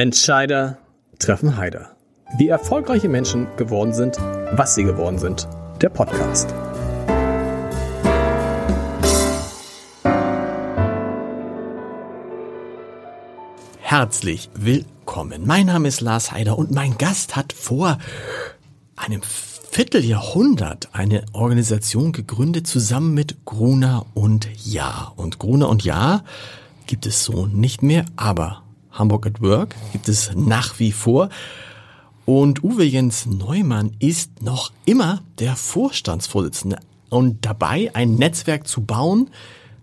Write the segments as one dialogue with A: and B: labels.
A: Entscheider treffen Heider. Wie erfolgreiche Menschen geworden sind, was sie geworden sind. Der Podcast. Herzlich willkommen. Mein Name ist Lars Heider und mein Gast hat vor einem Vierteljahrhundert eine Organisation gegründet zusammen mit Gruner und Ja. Und Gruner und Ja gibt es so nicht mehr, aber Hamburg at Work gibt es nach wie vor. Und Uwe Jens Neumann ist noch immer der Vorstandsvorsitzende und dabei ein Netzwerk zu bauen,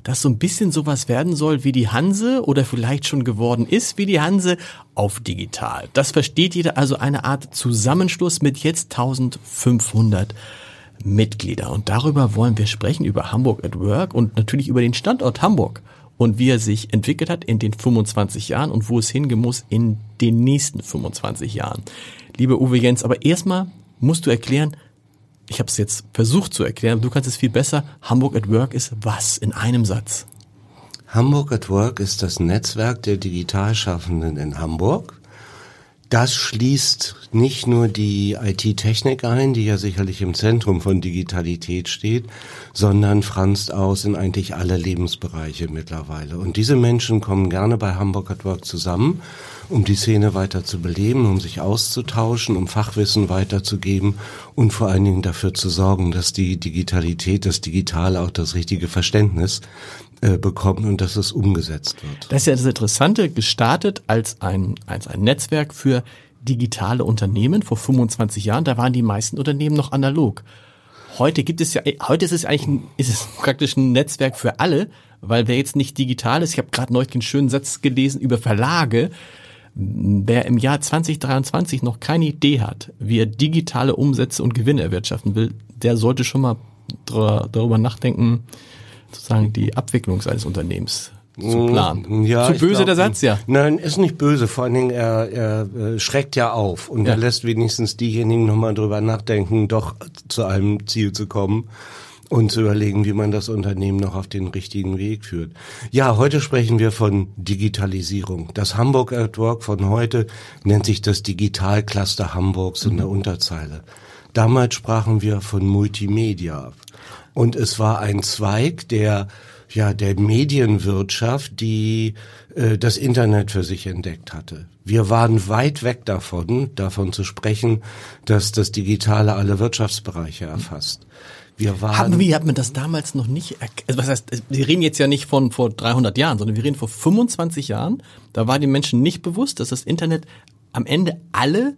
A: das so ein bisschen sowas werden soll wie die Hanse oder vielleicht schon geworden ist wie die Hanse auf digital. Das versteht jeder also eine Art Zusammenschluss mit jetzt 1500 Mitglieder. Und darüber wollen wir sprechen, über Hamburg at Work und natürlich über den Standort Hamburg und wie er sich entwickelt hat in den 25 Jahren und wo es hingehen muss in den nächsten 25 Jahren. Liebe Uwe Jens, aber erstmal musst du erklären, ich habe es jetzt versucht zu erklären, du kannst es viel besser. Hamburg at Work ist was in einem Satz?
B: Hamburg at Work ist das Netzwerk der Digitalschaffenden in Hamburg. Das schließt nicht nur die IT-Technik ein, die ja sicherlich im Zentrum von Digitalität steht, sondern franzt aus in eigentlich alle Lebensbereiche mittlerweile. Und diese Menschen kommen gerne bei Hamburg at Work zusammen, um die Szene weiter zu beleben, um sich auszutauschen, um Fachwissen weiterzugeben und vor allen Dingen dafür zu sorgen, dass die Digitalität, das Digitale auch das richtige Verständnis äh, bekommen und dass es umgesetzt wird.
A: Das ist ja das Interessante, gestartet als ein, als ein Netzwerk für digitale Unternehmen vor 25 Jahren. Da waren die meisten Unternehmen noch analog. Heute gibt es ja, heute ist es eigentlich ein, ist es praktisch ein Netzwerk für alle, weil wer jetzt nicht digital ist, ich habe gerade neulich den schönen Satz gelesen über Verlage, wer im Jahr 2023 noch keine Idee hat, wie er digitale Umsätze und Gewinne erwirtschaften will, der sollte schon mal darüber nachdenken, sozusagen die Abwicklung seines Unternehmens zu mm, planen.
B: Ja,
A: zu böse
B: glaub,
A: der Satz, ja.
B: Nein, ist nicht böse. Vor allen Dingen, er, er äh, schreckt ja auf und ja. er lässt wenigstens diejenigen nochmal drüber nachdenken, doch zu einem Ziel zu kommen und zu überlegen, wie man das Unternehmen noch auf den richtigen Weg führt. Ja, heute sprechen wir von Digitalisierung. Das Hamburg at Work von heute nennt sich das Digitalcluster Hamburgs mhm. in der Unterzeile. Damals sprachen wir von Multimedia. Und es war ein Zweig der ja der Medienwirtschaft, die äh, das Internet für sich entdeckt hatte. Wir waren weit weg davon, davon zu sprechen, dass das Digitale alle Wirtschaftsbereiche erfasst.
A: Wir waren haben, wie hat man das damals noch nicht? Also was heißt? Wir reden jetzt ja nicht von vor 300 Jahren, sondern wir reden vor 25 Jahren. Da war den Menschen nicht bewusst, dass das Internet am Ende alle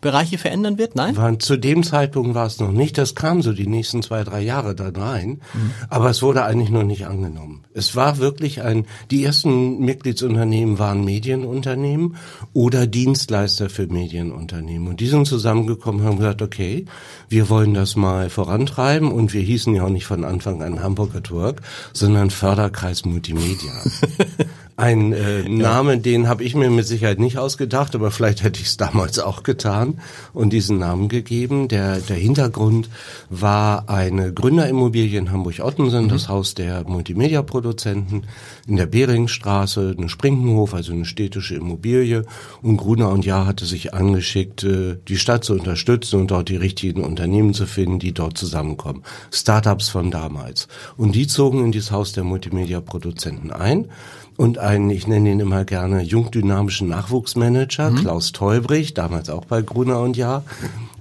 A: Bereiche verändern wird? Nein?
B: War, zu dem Zeitpunkt war es noch nicht. Das kam so die nächsten zwei, drei Jahre da rein. Mhm. Aber es wurde eigentlich noch nicht angenommen. Es war wirklich ein, die ersten Mitgliedsunternehmen waren Medienunternehmen oder Dienstleister für Medienunternehmen. Und die sind zusammengekommen und haben gesagt, okay, wir wollen das mal vorantreiben. Und wir hießen ja auch nicht von Anfang an Hamburg at Work, sondern Förderkreis Multimedia. Ein äh, Name, ja. den habe ich mir mit Sicherheit nicht ausgedacht, aber vielleicht hätte ich es damals auch getan und diesen Namen gegeben. Der, der Hintergrund war eine Gründerimmobilie in Hamburg-Ottensen, mhm. das Haus der Multimedia-Produzenten in der Beringstraße, eine Sprinkenhof, also eine städtische Immobilie. Und Gruner und Jahr hatte sich angeschickt, äh, die Stadt zu unterstützen und dort die richtigen Unternehmen zu finden, die dort zusammenkommen. Startups von damals. Und die zogen in dieses Haus der Multimedia-Produzenten ein und einen, ich nenne ihn immer gerne, jungdynamischen Nachwuchsmanager, mhm. Klaus Teubrich, damals auch bei Gruner und Jahr.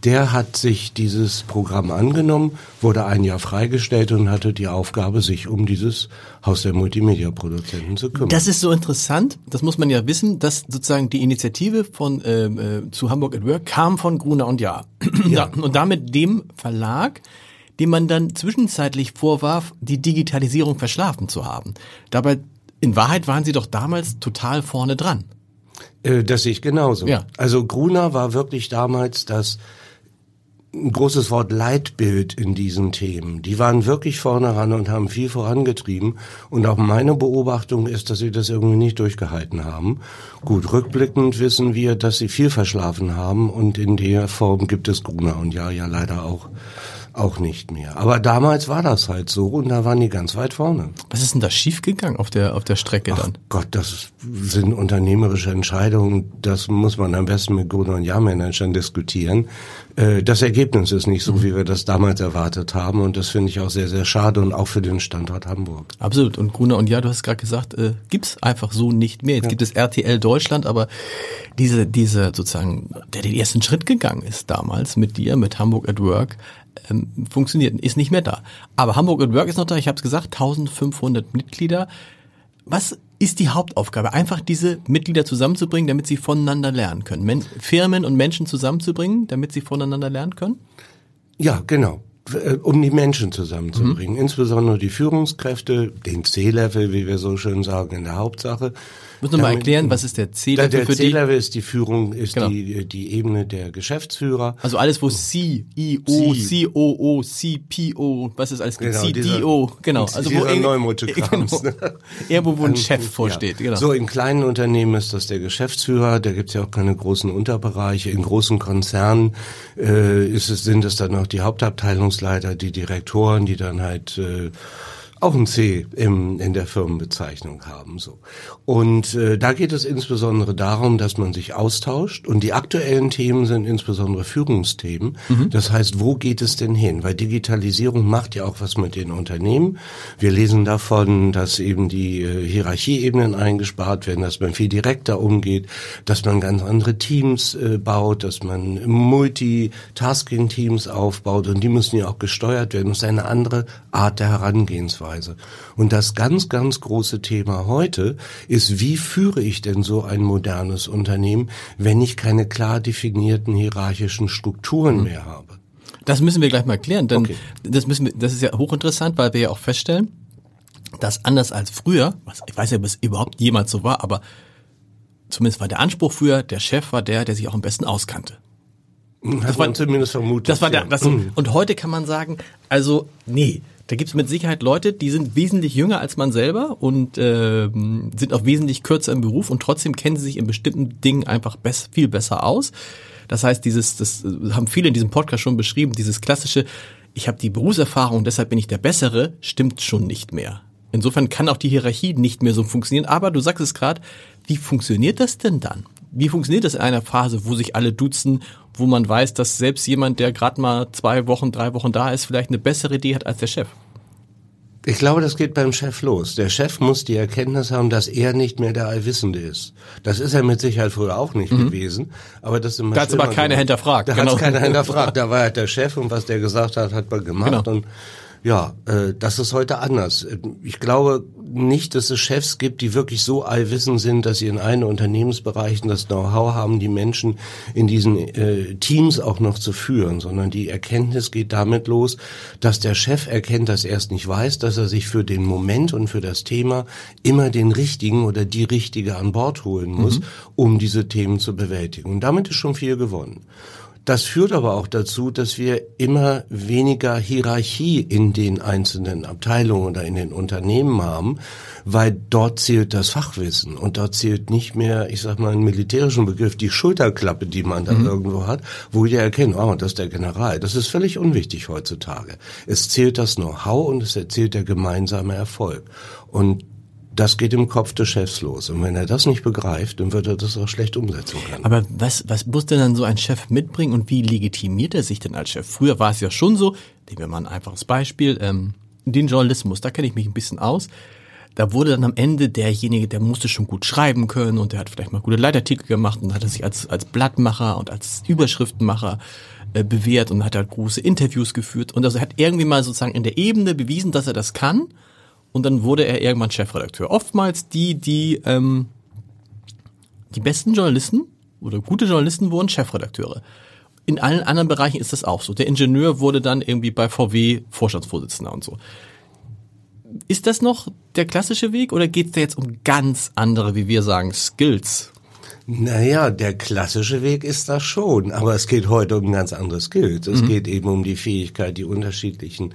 B: Der hat sich dieses Programm angenommen, wurde ein Jahr freigestellt und hatte die Aufgabe, sich um dieses Haus der Multimedia-Produzenten zu kümmern.
A: Das ist so interessant, das muss man ja wissen, dass sozusagen die Initiative von äh, äh zu Hamburg at Work kam von Gruner und Jahr. Ja. und damit dem Verlag, dem man dann zwischenzeitlich vorwarf, die Digitalisierung verschlafen zu haben. Dabei in Wahrheit waren Sie doch damals total vorne dran.
B: Äh, das sehe ich genauso. Ja. Also Gruner war wirklich damals das ein großes Wort Leitbild in diesen Themen. Die waren wirklich vorne ran und haben viel vorangetrieben. Und auch meine Beobachtung ist, dass sie das irgendwie nicht durchgehalten haben. Gut, rückblickend wissen wir, dass sie viel verschlafen haben und in der Form gibt es Gruner und ja, ja leider auch auch nicht mehr. Aber damals war das halt so und da waren die ganz weit vorne.
A: Was ist denn da schiefgegangen auf der, auf der Strecke
B: Ach
A: dann?
B: Gott, das sind unternehmerische Entscheidungen. Das muss man am besten mit Gründer und Jahrmanagern diskutieren. Äh, Das Ergebnis ist nicht so, wie wir das damals erwartet haben und das finde ich auch sehr, sehr schade und auch für den Standort Hamburg.
A: Absolut. Und Gruner und ja, du hast gerade gesagt, äh, gibt's einfach so nicht mehr. Jetzt gibt es RTL Deutschland, aber diese, diese sozusagen, der den ersten Schritt gegangen ist damals mit dir, mit Hamburg at Work, ähm, funktioniert, ist nicht mehr da. Aber Hamburg at Work ist noch da, ich habe es gesagt, 1500 Mitglieder. Was ist die Hauptaufgabe? Einfach diese Mitglieder zusammenzubringen, damit sie voneinander lernen können. Men Firmen und Menschen zusammenzubringen, damit sie voneinander lernen können?
B: Ja, genau. Äh, Um die Menschen zusammenzubringen, insbesondere die Führungskräfte, den C-Level, wie wir so schön sagen, in der Hauptsache.
A: Muss noch mal erklären, was ist der
B: Der,
A: Ziel
B: der
A: für die?
B: C-Level ist die Führung, ist
A: Genau.
B: die, die Ebene der Geschäftsführer.
A: Also alles, wo C, I, O,
B: C.
A: COO, CPO, was ist alles?
B: Genau,
A: CDO, genau. Also wo irgend-
B: Neumutte-Krams,
A: genau.
B: ne?
A: Irgendwo, wo ein Chef vorsteht, genau.
B: So, in kleinen Unternehmen ist das der Geschäftsführer, da gibt's ja auch keine großen Unterbereiche. In großen Konzernen äh, ist es, sind es dann auch die Hauptabteilungsleiter, die Direktoren, die dann halt äh, auch ein C im, in der Firmenbezeichnung haben. So. Und äh, da geht es insbesondere darum, dass man sich austauscht und die aktuellen Themen sind insbesondere Führungsthemen. Das heißt, wo geht es denn hin? Weil Digitalisierung macht ja auch was mit den Unternehmen. Wir lesen davon, dass eben die äh, Hierarchieebenen eingespart werden, dass man viel direkter umgeht, dass man ganz andere Teams äh, baut, dass man Multitasking-Teams aufbaut und die müssen ja auch gesteuert werden. Das ist eine andere Art der Herangehensweise. Und das ganz, ganz große Thema heute ist, wie führe ich denn so ein modernes Unternehmen, wenn ich keine klar definierten hierarchischen Strukturen mehr habe?
A: Das müssen wir gleich mal klären, denn
B: Okay.
A: das müssen wir, das ist ja hochinteressant, weil wir ja auch feststellen, dass anders als früher, ich weiß nicht, ob es überhaupt jemals so war, aber zumindest war der Anspruch früher, der Chef war der, der sich auch am besten auskannte.
B: Hat man zumindest vermutet.
A: Das war der,
B: ja.
A: das, und heute kann man sagen, also nee, da gibt's mit Sicherheit Leute, die sind wesentlich jünger als man selber und ähm, sind auch wesentlich kürzer im Beruf und trotzdem kennen sie sich in bestimmten Dingen einfach bess viel besser aus. Das heißt, dieses, das äh, haben viele in diesem Podcast schon beschrieben, dieses klassische, ich habe die Berufserfahrung, deshalb bin ich der Bessere, stimmt schon nicht mehr. Insofern kann auch die Hierarchie nicht mehr so funktionieren. Aber du sagst es gerade, wie funktioniert das denn dann? Wie funktioniert das in einer Phase, wo sich alle duzen, wo man weiß, dass selbst jemand, der gerade mal zwei Wochen, drei Wochen da ist, vielleicht eine bessere Idee hat als der Chef?
B: Ich glaube, das geht beim Chef los. Der Chef muss die Erkenntnis haben, dass er nicht mehr der Allwissende ist. Das ist er mit Sicherheit früher auch nicht gewesen. Aber das ist immer
A: Da hat's aber keiner
B: geworden.
A: hinterfragt,
B: Da
A: genau.
B: hat's keiner hinterfragt. Da war halt der Chef und was der gesagt hat, hat man gemacht.
A: Genau.
B: Und ja, äh, das ist heute anders. Ich glaube nicht, dass es Chefs gibt, die wirklich so allwissend sind, dass sie in allen Unternehmensbereichen das Know-how haben, die Menschen in diesen äh, Teams auch noch zu führen, sondern die Erkenntnis geht damit los, dass der Chef erkennt, dass er es nicht weiß, dass er sich für den Moment und für das Thema immer den richtigen oder die richtige an Bord holen muss, um diese Themen zu bewältigen. Und damit ist schon viel gewonnen. Das führt aber auch dazu, dass wir immer weniger Hierarchie in den einzelnen Abteilungen oder in den Unternehmen haben, weil dort zählt das Fachwissen und dort zählt nicht mehr, ich sag mal, einen militärischen Begriff, die Schulterklappe, die man da irgendwo hat, wo jeder erkennt, oh, das ist der General. Das ist völlig unwichtig heutzutage. Es zählt das Know-how und es erzählt der gemeinsame Erfolg. Und das geht im Kopf des Chefs los. Und wenn er das nicht begreift, dann wird er das auch schlecht umsetzen können.
A: Aber was, was muss denn dann so ein Chef mitbringen und wie legitimiert er sich denn als Chef? Früher war es ja schon so, nehmen wir mal ein einfaches Beispiel, ähm, den Journalismus, da kenne ich mich ein bisschen aus. Da wurde dann am Ende derjenige, der musste schon gut schreiben können und der hat vielleicht mal gute Leitartikel gemacht und hat er sich als, als Blattmacher und als Überschriftenmacher äh, bewährt und hat halt große Interviews geführt und also er hat irgendwie mal sozusagen in der Ebene bewiesen, dass er das kann und dann wurde er irgendwann Chefredakteur. Oftmals die, die ähm, die besten Journalisten oder gute Journalisten wurden Chefredakteure. In allen anderen Bereichen ist das auch so. Der Ingenieur wurde dann irgendwie bei VW Vorstandsvorsitzender und so. Ist das noch der klassische Weg oder geht es da jetzt um ganz andere, wie wir sagen, Skills?
B: Naja, der klassische Weg ist das schon, aber es geht heute um ein ganz anderes Skills. Es geht eben um die Fähigkeit, die unterschiedlichen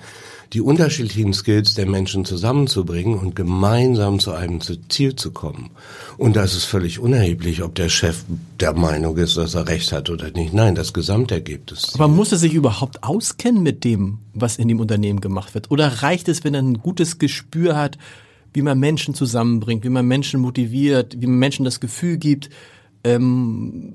B: die unterschiedlichen Skills der Menschen zusammenzubringen und gemeinsam zu einem Ziel zu kommen. Und da ist völlig unerheblich, ob der Chef der Meinung ist, dass er recht hat oder nicht. Nein, das Gesamtergebnis.
A: Aber muss er sich überhaupt auskennen mit dem, was in dem Unternehmen gemacht wird? Oder reicht es, wenn er ein gutes Gespür hat, wie man Menschen zusammenbringt, wie man Menschen motiviert, wie man Menschen das Gefühl gibt, ähm,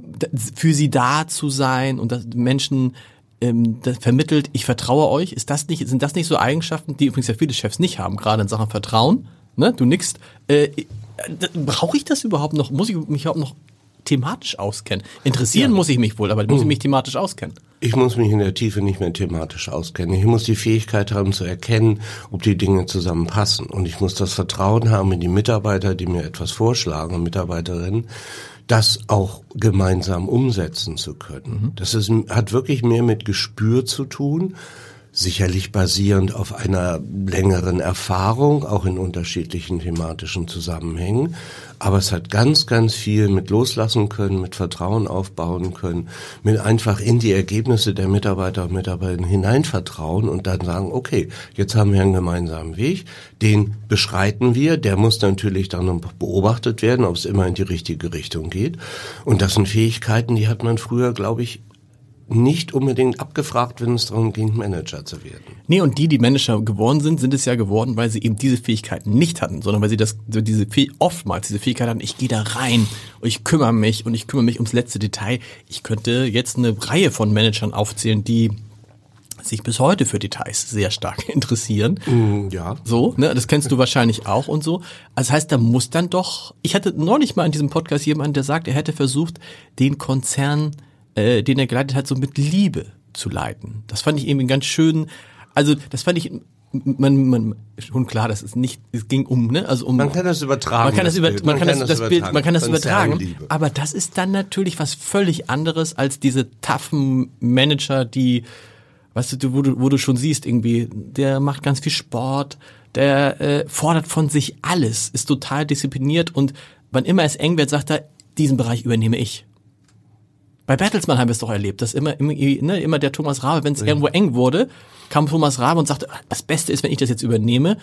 A: für sie da zu sein und dass Menschen ähm, vermittelt, ich vertraue euch. Ist das nicht, sind das nicht so Eigenschaften, die übrigens ja viele Chefs nicht haben, gerade in Sachen Vertrauen? Ne? Du nix. Äh, Brauche ich das überhaupt noch? Muss ich mich überhaupt noch thematisch auskennen? Interessieren ja. muss ich mich wohl, aber muss ich hm. mich thematisch auskennen?
B: Ich muss mich in der Tiefe nicht mehr thematisch auskennen. Ich muss die Fähigkeit haben zu erkennen, ob die Dinge zusammenpassen. Und ich muss das Vertrauen haben in die Mitarbeiter, die mir etwas vorschlagen, Mitarbeiterinnen, das auch gemeinsam umsetzen zu können. Mhm. Das ist, hat wirklich mehr mit Gespür zu tun sicherlich basierend auf einer längeren Erfahrung, auch in unterschiedlichen thematischen Zusammenhängen. Aber es hat ganz, ganz viel mit loslassen können, mit Vertrauen aufbauen können, mit einfach in die Ergebnisse der Mitarbeiter und Mitarbeiterinnen hineinvertrauen und dann sagen, okay, jetzt haben wir einen gemeinsamen Weg, den beschreiten wir, der muss natürlich dann beobachtet werden, ob es immer in die richtige Richtung geht. Und das sind Fähigkeiten, die hat man früher, glaube ich, nicht unbedingt abgefragt, wenn es darum ging, Manager zu werden.
A: Nee, und die, die Manager geworden sind, sind es ja geworden, weil sie eben diese Fähigkeiten nicht hatten, sondern weil sie das, so diese oftmals diese Fähigkeit hatten, ich gehe da rein und ich kümmere mich und ich kümmere mich ums letzte Detail. Ich könnte jetzt eine Reihe von Managern aufzählen, die sich bis heute für Details sehr stark interessieren.
B: Mm, ja.
A: So, ne, das kennst du wahrscheinlich auch und so. Also das heißt, da muss dann doch, ich hatte neulich mal in diesem Podcast jemanden, der sagt, er hätte versucht, den Konzern äh, den er geleitet hat, so mit Liebe zu leiten. Das fand ich irgendwie ganz schön. Also das fand ich man, man schon klar, das ist nicht, es ging um, ne, also um.
B: Man kann das übertragen.
A: Man kann das, über, man, man kann das, das, Bild, man kann das übertragen. Aber das ist dann natürlich was völlig anderes als diese toughen Manager, die, weißt du, wo du, wo du schon siehst, irgendwie, der macht ganz viel Sport, der äh, fordert von sich alles, ist total diszipliniert und wann immer es eng wird, sagt er, diesen Bereich übernehme ich. Bei Bertelsmann haben wir es doch erlebt, dass immer, immer, ne, immer der Thomas Rabe, wenn es ja. irgendwo eng wurde, kam Thomas Rabe und sagte, das Beste ist, wenn ich das jetzt übernehme.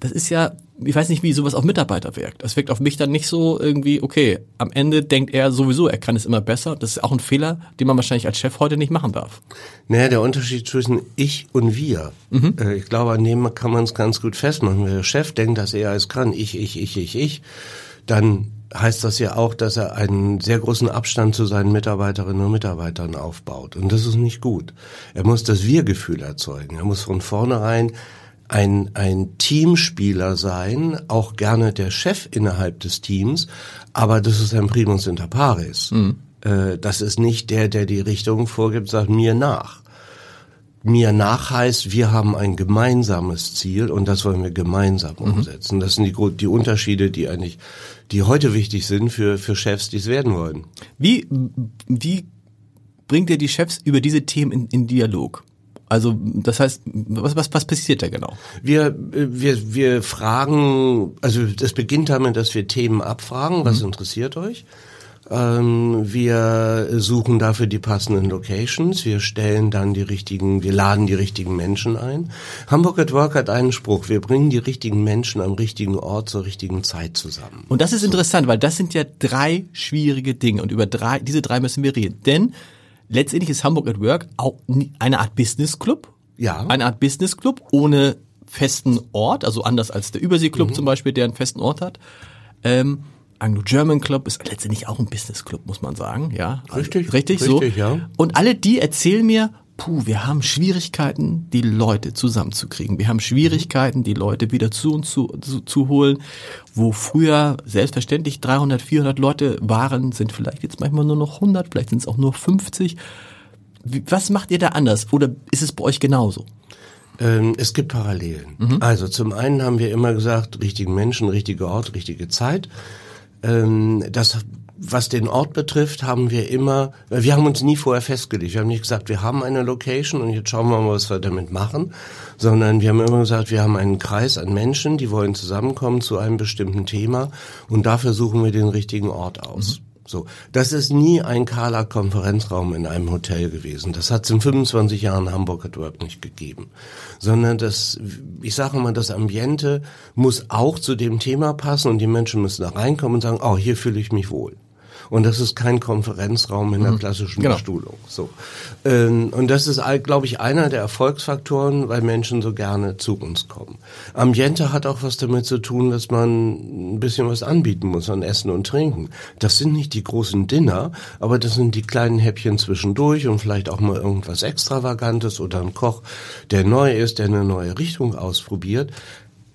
A: Das ist ja, ich weiß nicht, wie sowas auf Mitarbeiter wirkt. Das wirkt auf mich dann nicht so irgendwie, okay, am Ende denkt er sowieso, er kann es immer besser. Das ist auch ein Fehler, den man wahrscheinlich als Chef heute nicht machen darf.
B: Naja, der Unterschied zwischen ich und wir. Mhm. Äh, ich glaube, an dem kann man es ganz gut festmachen. Wenn der Chef denkt, dass er es kann, ich, ich, ich, ich, ich, dann heißt das ja auch, dass er einen sehr großen Abstand zu seinen Mitarbeiterinnen und Mitarbeitern aufbaut. Und das ist nicht gut. Er muss das Wir-Gefühl erzeugen. Er muss von vornherein ein, ein Teamspieler sein, auch gerne der Chef innerhalb des Teams, aber das ist ein Primus inter pares. Mhm. Äh, das ist nicht der, der die Richtung vorgibt, sagt mir nach mir nach heißt, wir haben ein gemeinsames Ziel und das wollen wir gemeinsam mhm. umsetzen. Das sind die, die Unterschiede, die eigentlich, die heute wichtig sind für, für Chefs, die es werden wollen.
A: Wie, wie bringt ihr die Chefs über diese Themen in, in Dialog? Also das heißt, was, was, was passiert da genau?
B: Wir, wir, wir fragen, also das beginnt damit, dass wir Themen abfragen, was mhm. interessiert euch? Ähm, wir suchen dafür die passenden Locations. Wir stellen dann die richtigen, wir laden die richtigen Menschen ein. Hamburg at Work hat einen Spruch. Wir bringen die richtigen Menschen am richtigen Ort zur richtigen Zeit zusammen.
A: Und das ist so. interessant, weil das sind ja drei schwierige Dinge und über drei, diese drei müssen wir reden. Denn letztendlich ist Hamburg at Work auch eine Art Business Club.
B: Ja.
A: Eine Art Business Club ohne festen Ort, also anders als der Überseeclub mhm. zum Beispiel, der einen festen Ort hat. Ähm, Anglo-German Club ist letztendlich auch ein Business Club, muss man sagen, ja.
B: Richtig,
A: richtig, richtig so. Ja. Und alle die erzählen mir, puh, wir haben Schwierigkeiten, die Leute zusammenzukriegen. Wir haben Schwierigkeiten, die Leute wieder zu uns zu, zu, zu holen. Wo früher selbstverständlich 300, 400 Leute waren, sind vielleicht jetzt manchmal nur noch 100, vielleicht sind es auch nur 50. Was macht ihr da anders? Oder ist es bei euch genauso?
B: Ähm, es gibt Parallelen. Mhm. Also zum einen haben wir immer gesagt, richtigen Menschen, richtiger Ort, richtige Zeit. Ähm, das was den Ort betrifft, haben wir immer, wir haben uns nie vorher festgelegt. Wir haben nicht gesagt, wir haben eine Location und jetzt schauen wir mal, was wir damit machen, sondern wir haben immer gesagt, wir haben einen Kreis an Menschen, die wollen zusammenkommen zu einem bestimmten Thema und dafür suchen wir den richtigen Ort aus. Mhm. So, das ist nie ein kahler Konferenzraum in einem Hotel gewesen. Das hat es in 25 Jahren Hamburg at Work nicht gegeben, sondern das, ich sage mal, das Ambiente muss auch zu dem Thema passen und die Menschen müssen da reinkommen und sagen, oh, hier fühle ich mich wohl. Und das ist kein Konferenzraum in der mhm. klassischen genau. Bestuhlung. So. Ähm, und das ist, glaube ich, einer der Erfolgsfaktoren, weil Menschen so gerne zu uns kommen. Ambiente hat auch was damit zu tun, dass man ein bisschen was anbieten muss an Essen und Trinken. Das sind nicht die großen Dinner, aber das sind die kleinen Häppchen zwischendurch und vielleicht auch mal irgendwas Extravagantes oder ein Koch, der neu ist, der eine neue Richtung ausprobiert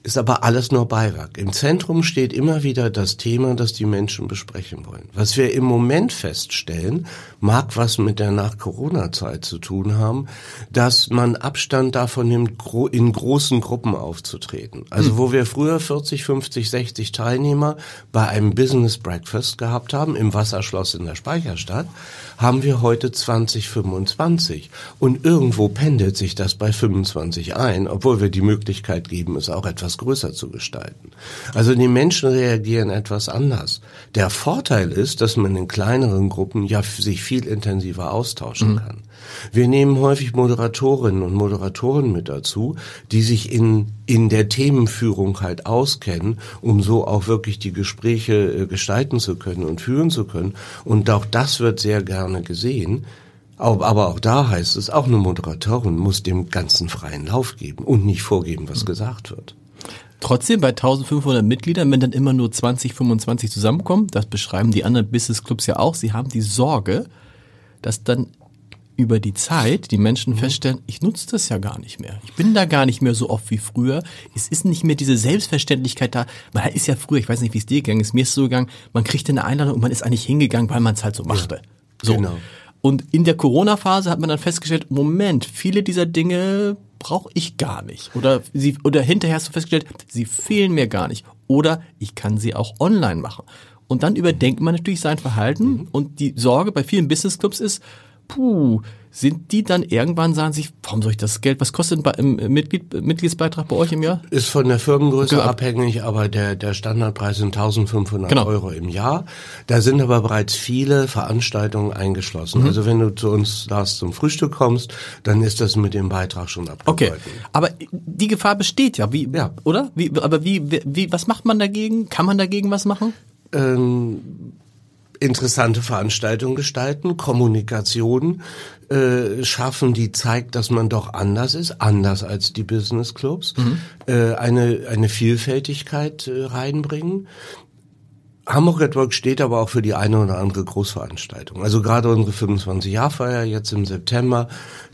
B: ist aber alles nur Beiwerk. Im Zentrum steht immer wieder das Thema, das die Menschen besprechen wollen. Was wir im Moment feststellen, mag was mit der Nach-Corona-Zeit zu tun haben, dass man Abstand davon nimmt, in großen Gruppen aufzutreten. Also hm. wo wir früher 40, 50, 60 Teilnehmer bei einem Business Breakfast gehabt haben, im Wasserschloss in der Speicherstadt, haben wir heute 20, 25. Und irgendwo pendelt sich das bei 25 ein, obwohl wir die Möglichkeit geben, es auch etwas größer zu gestalten. Also die Menschen reagieren etwas anders. Der Vorteil ist, dass man in kleineren Gruppen ja sich viel intensiver austauschen mhm. kann. Wir nehmen häufig Moderatorinnen und Moderatoren mit dazu, die sich in, in der Themenführung halt auskennen, um so auch wirklich die Gespräche äh, gestalten zu können und führen zu können. Und auch das wird sehr gerne gesehen. Aber auch da heißt es, auch eine Moderatorin muss dem Ganzen freien Lauf geben und nicht vorgeben, was mhm. gesagt wird.
A: Trotzdem bei 1500 Mitgliedern, wenn dann immer nur 20, 25 zusammenkommen, das beschreiben die anderen Business Clubs ja auch, sie haben die Sorge, dass dann über die Zeit die Menschen mhm. feststellen, ich nutze das ja gar nicht mehr. Ich bin da gar nicht mehr so oft wie früher. Es ist nicht mehr diese Selbstverständlichkeit da. Man ist ja früher, ich weiß nicht, wie es dir gegangen ist, mir ist es so gegangen, man kriegte eine Einladung und man ist eigentlich hingegangen, weil man es halt so machte. Ja, so. Genau. Und in der Corona-Phase hat man dann festgestellt, Moment, viele dieser Dinge brauche ich gar nicht. Oder sie, oder hinterher hast du festgestellt, sie fehlen mir gar nicht. Oder ich kann sie auch online machen. Und dann überdenkt man natürlich sein Verhalten mhm. und die Sorge bei vielen Business Clubs ist, puh, sind die dann irgendwann sagen sich, warum soll ich das Geld, was kostet ein Mitglied, Mitgliedsbeitrag bei euch im Jahr?
B: Ist von der Firmengröße genau. abhängig, aber der, der Standardpreis sind 1500 genau. Euro im Jahr. Da sind aber bereits viele Veranstaltungen eingeschlossen. Mhm. Also wenn du zu uns da zum Frühstück kommst, dann ist das mit dem Beitrag schon abgegolten. Okay,
A: aber die Gefahr besteht ja, wie, ja. oder? Wie, aber wie, wie, was macht man dagegen? Kann man dagegen was machen?
B: Ähm, interessante Veranstaltungen gestalten, Kommunikation äh, schaffen, die zeigt, dass man doch anders ist, anders als die Business Clubs, mhm. äh, eine, eine Vielfältigkeit äh, reinbringen. Hamburg at Work steht aber auch für die eine oder andere Großveranstaltung. Also gerade unsere 25-Jahr-Feier jetzt im September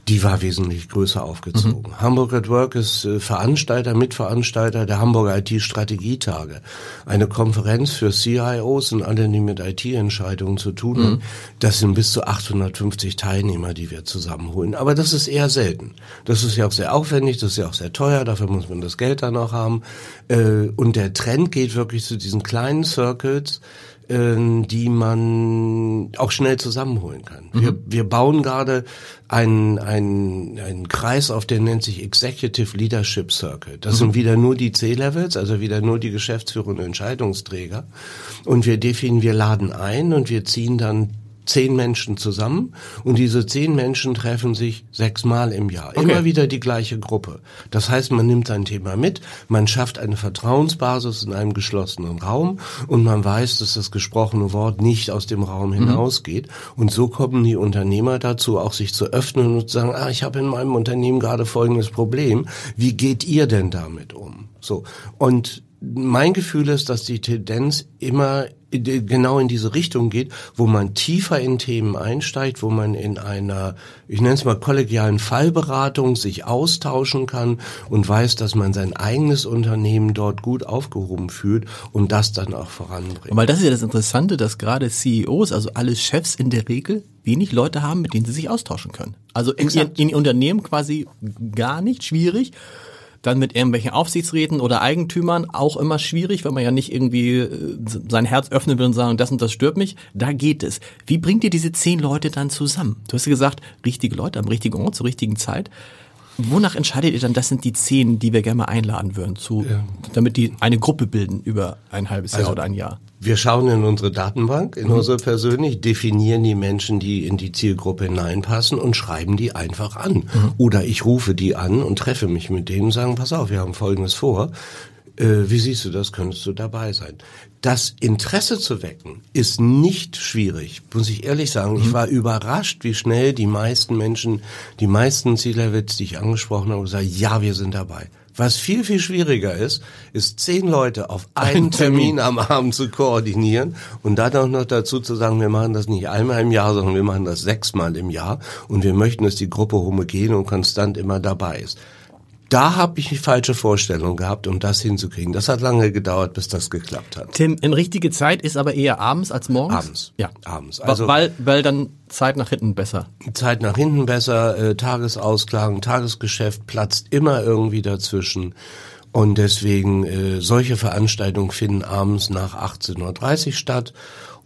B: die war wesentlich größer aufgezogen. Mhm. Hamburg at Work ist äh, Veranstalter, Mitveranstalter der Hamburger IT-Strategietage. Eine Konferenz für CIOs und alle, die mit IT-Entscheidungen zu tun haben. Mhm. Das sind bis zu 850 Teilnehmer, die wir zusammenholen. Aber das ist eher selten. Das ist ja auch sehr aufwendig, das ist ja auch sehr teuer, dafür muss man das Geld dann auch haben. Äh, und der Trend geht wirklich zu diesen kleinen Circles, die man auch schnell zusammenholen kann. Mhm. Wir, wir bauen gerade einen, einen, einen Kreis auf, der nennt sich Executive Leadership Circle. Das mhm. sind wieder nur die C-Levels, also wieder nur die Geschäftsführer und Entscheidungsträger. Und wir definieren, wir laden ein und wir ziehen dann zehn Menschen zusammen und diese zehn Menschen treffen sich sechsmal im Jahr. Okay. Immer wieder die gleiche Gruppe. Das heißt, man nimmt ein Thema mit, man schafft eine Vertrauensbasis in einem geschlossenen Raum und man weiß, dass das gesprochene Wort nicht aus dem Raum mhm. hinausgeht. Mhm. Und so kommen die Unternehmer dazu, auch sich zu öffnen und zu sagen, ah, ich habe in meinem Unternehmen gerade folgendes Problem. Wie geht ihr denn damit um? So. Und mein Gefühl ist, dass die Tendenz immer genau in diese Richtung geht, wo man tiefer in Themen einsteigt, wo man in einer, ich nenne es mal kollegialen Fallberatung sich austauschen kann und weiß, dass man sein eigenes Unternehmen dort gut aufgehoben fühlt und das dann auch voranbringt.
A: Weil das ist ja das Interessante, dass gerade CEOs, also alle Chefs in der Regel wenig Leute haben, mit denen sie sich austauschen können. Also in, in, in Unternehmen quasi gar nicht schwierig dann mit irgendwelchen Aufsichtsräten oder Eigentümern auch immer schwierig, weil man ja nicht irgendwie äh, sein Herz öffnen will und sagen, das und das stört mich. Da geht es. Wie bringt ihr diese zehn Leute dann zusammen? Du hast ja gesagt, richtige Leute am richtigen Ort zur richtigen Zeit. wonach entscheidet ihr dann, das sind die zehn, die wir gerne mal einladen würden, zu, ja. damit die eine Gruppe bilden über ein halbes Jahr also, oder ein Jahr?
B: Wir schauen in unsere Datenbank, in mhm. unsere persönlich, definieren die Menschen, die in die Zielgruppe hineinpassen und schreiben die einfach an. Mhm. Oder ich rufe die an und treffe mich mit denen und sagen, pass auf, wir haben Folgendes vor. Äh, wie siehst du das? Könntest du dabei sein? Das Interesse zu wecken ist nicht schwierig, muss ich ehrlich sagen. Mhm. Ich war überrascht, wie schnell die meisten Menschen, die meisten C-Levels, die ich angesprochen habe, sagen, ja, wir sind dabei. Was viel, viel schwieriger ist, ist zehn Leute auf einen Termin am Abend zu koordinieren und dann auch noch dazu zu sagen, wir machen das nicht einmal im Jahr, sondern wir machen das sechsmal im Jahr. Und wir möchten, dass die Gruppe homogen und konstant immer dabei ist da habe ich falsche Vorstellung gehabt, um das hinzukriegen. Das hat lange gedauert, bis das geklappt hat.
A: Tim, in richtige Zeit ist aber eher abends als morgens?
B: Abends.
A: Ja.
B: Abends.
A: Also, weil, weil dann Zeit nach hinten besser.
B: Zeit nach hinten besser, äh, Tagesausklang, Tagesgeschäft platzt immer irgendwie dazwischen. Und deswegen, äh, solche Veranstaltungen finden abends nach 18.30 Uhr statt.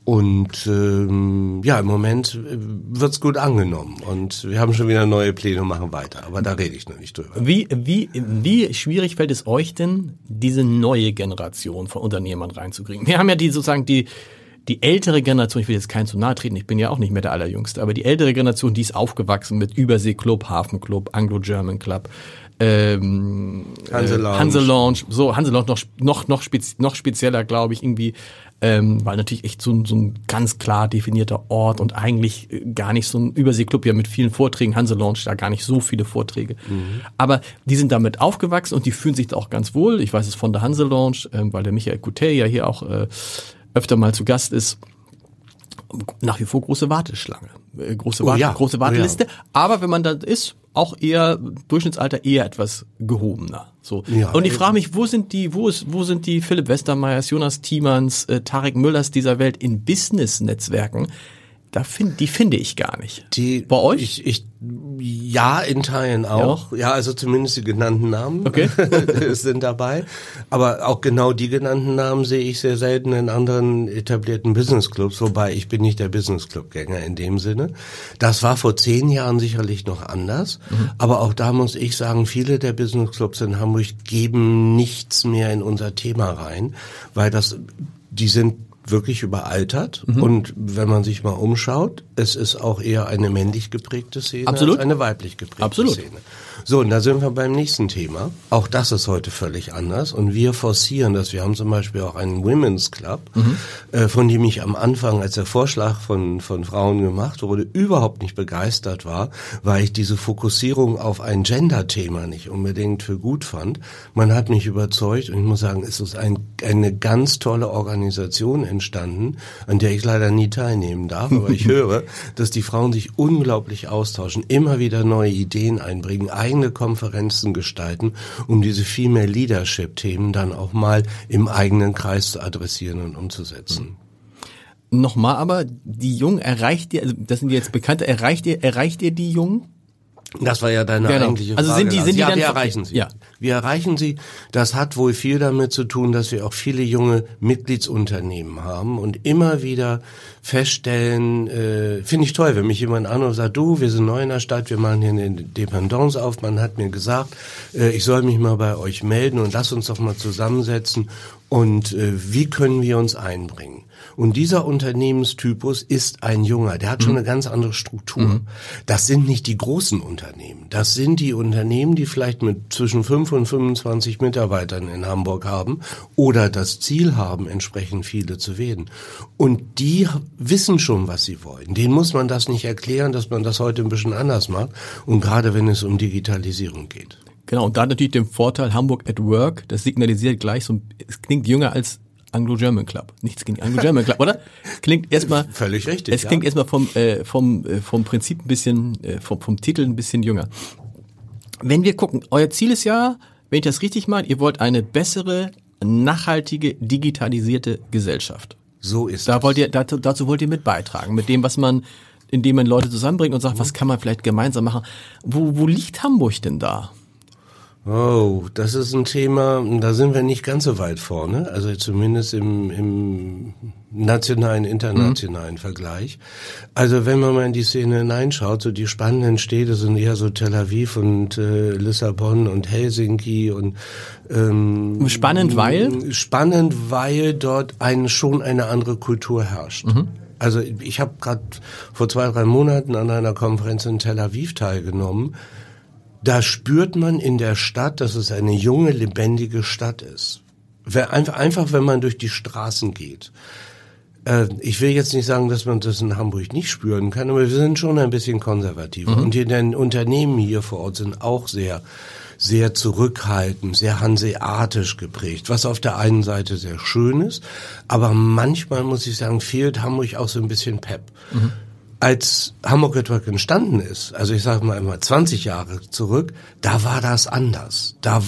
B: Und ähm, ja, im Moment äh, wird's gut angenommen und wir haben schon wieder neue Pläne und machen weiter, aber da rede ich noch nicht drüber.
A: Wie, wie, wie schwierig fällt es euch denn, diese neue Generation von Unternehmern reinzukriegen? Wir haben ja die sozusagen die, die ältere Generation, ich will jetzt keinen zu nahe treten, ich bin ja auch nicht mehr der Allerjüngste, aber die ältere Generation, die ist aufgewachsen mit Überseeclub, Hafenclub, Anglo-German Club, ähm, Hanse Lounge. Hanse Lounge, so Hanse Lounge noch noch noch, spez noch spezieller, glaube ich, irgendwie ähm, weil natürlich echt so, so ein ganz klar definierter Ort und eigentlich äh, gar nicht so ein Überseeklub ja mit vielen Vorträgen, Hanse Lounge, da gar nicht so viele Vorträge. Mhm. Aber die sind damit aufgewachsen und die fühlen sich da auch ganz wohl. Ich weiß es von der Hanse Lounge, ähm, weil der Michael Coutet ja hier auch äh, öfter mal zu Gast ist nach wie vor große Warteschlange, äh, große, oh, Wart ja. große Warteliste. Oh, ja. Aber wenn man da ist, auch eher Durchschnittsalter eher etwas gehobener. So. Ja, und ich frage mich, wo sind die, wo ist, wo sind die Philipp Westermeyers, Jonas Thiemans, äh, Tarek Müllers dieser Welt in Business-Netzwerken? Da find, die finde ich gar nicht.
B: Die, Bei euch? Ich, ich, ja, in Teilen auch. Ja, ja also zumindest die genannten Namen okay. sind dabei. Aber auch genau die genannten Namen sehe ich sehr selten in anderen etablierten Businessclubs, wobei ich bin nicht der Businessclub-Gänger in dem Sinne. Das war vor zehn Jahren sicherlich noch anders. Mhm. Aber auch da muss ich sagen, viele der Businessclubs in Hamburg geben nichts mehr in unser Thema rein, weil das die sind wirklich überaltert. Mhm. Und wenn man sich mal umschaut, es ist auch eher eine männlich geprägte Szene
A: Absolut.
B: als eine weiblich geprägte
A: Absolut.
B: Szene. So, und da sind wir beim nächsten Thema. Auch das ist heute völlig anders. Und wir forcieren das. Wir haben zum Beispiel auch einen Women's Club, mhm. äh, von dem ich am Anfang, als der Vorschlag von, von Frauen gemacht wurde, überhaupt nicht begeistert war, weil ich diese Fokussierung auf ein Gender-Thema nicht unbedingt für gut fand. Man hat mich überzeugt und ich muss sagen, es ist ein, eine ganz tolle Organisation entstanden, an der ich leider nie teilnehmen darf, aber ich höre, dass die Frauen sich unglaublich austauschen, immer wieder neue Ideen einbringen, eigene Konferenzen gestalten, um diese Female Leadership Themen dann auch mal im eigenen Kreis zu adressieren und umzusetzen.
A: Nochmal aber, die Jungen erreicht ihr, also das sind jetzt Bekannte, erreicht ihr, erreicht ihr die Jungen?
B: Das war ja deine genau. eigentliche
A: Frage. Also sind die, sind die
B: ja,
A: dann
B: wir erreichen sie. Ja. Wir erreichen sie. Das hat wohl viel damit zu tun, dass wir auch viele junge Mitgliedsunternehmen haben und immer wieder feststellen, äh, finde ich toll, wenn mich jemand anruft und sagt, du, wir sind neu in der Stadt, wir machen hier eine Dependance auf. Man hat mir gesagt, äh, ich soll mich mal bei euch melden und lass uns doch mal zusammensetzen und äh, wie können wir uns einbringen. Und dieser Unternehmenstypus ist ein junger, der hat schon mhm. eine ganz andere Struktur. Mhm. Das sind nicht die großen Unternehmen. Das sind die Unternehmen, die vielleicht mit zwischen 5 und 25 Mitarbeitern in Hamburg haben oder das Ziel haben, entsprechend viele zu werden. Und die wissen schon, was sie wollen. Denen muss man das nicht erklären, dass man das heute ein bisschen anders macht. Und gerade wenn es um Digitalisierung geht.
A: Genau, und da natürlich den Vorteil Hamburg at Work, das signalisiert gleich so, es klingt jünger als Anglo-German Club. Nichts gegen Anglo-German Club, oder? Klingt erstmal
B: völlig richtig.
A: Es klingt ja. erstmal vom äh, vom äh, vom Prinzip ein bisschen äh, vom vom Titel ein bisschen jünger. Wenn wir gucken, euer Ziel ist ja, wenn ich das richtig meine, ihr wollt eine bessere, nachhaltige, digitalisierte Gesellschaft.
B: So ist
A: da wollt ihr dazu, dazu wollt ihr mit beitragen, mit dem was man indem man Leute zusammenbringt und sagt, mhm. was kann man vielleicht gemeinsam machen. Wo wo liegt Hamburg denn da?
B: Oh, das ist ein Thema, da sind wir nicht ganz so weit vorne, also zumindest im, im nationalen, internationalen mhm. Vergleich. Also wenn man mal in die Szene hineinschaut, so die spannenden Städte sind eher so Tel Aviv und äh, Lissabon und Helsinki und
A: ähm, spannend, weil
B: spannend, weil dort ein, schon eine andere Kultur herrscht. Mhm. Also ich habe gerade vor zwei drei Monaten an einer Konferenz in Tel Aviv teilgenommen da spürt man in der Stadt, dass es eine junge, lebendige Stadt ist. Einfach, wenn man durch die Straßen geht. Äh, ich will jetzt nicht sagen, dass man das in Hamburg nicht spüren kann, aber wir sind schon ein bisschen konservativer. Mhm. Und die Unternehmen hier vor Ort sind auch sehr, sehr zurückhaltend, sehr hanseatisch geprägt, was auf der einen Seite sehr schön ist, aber manchmal muss ich sagen, fehlt Hamburg auch so ein bisschen Pep. Mhm als Hamburg Network entstanden ist, also ich sage mal immer 20 Jahre zurück, da war das anders. Da,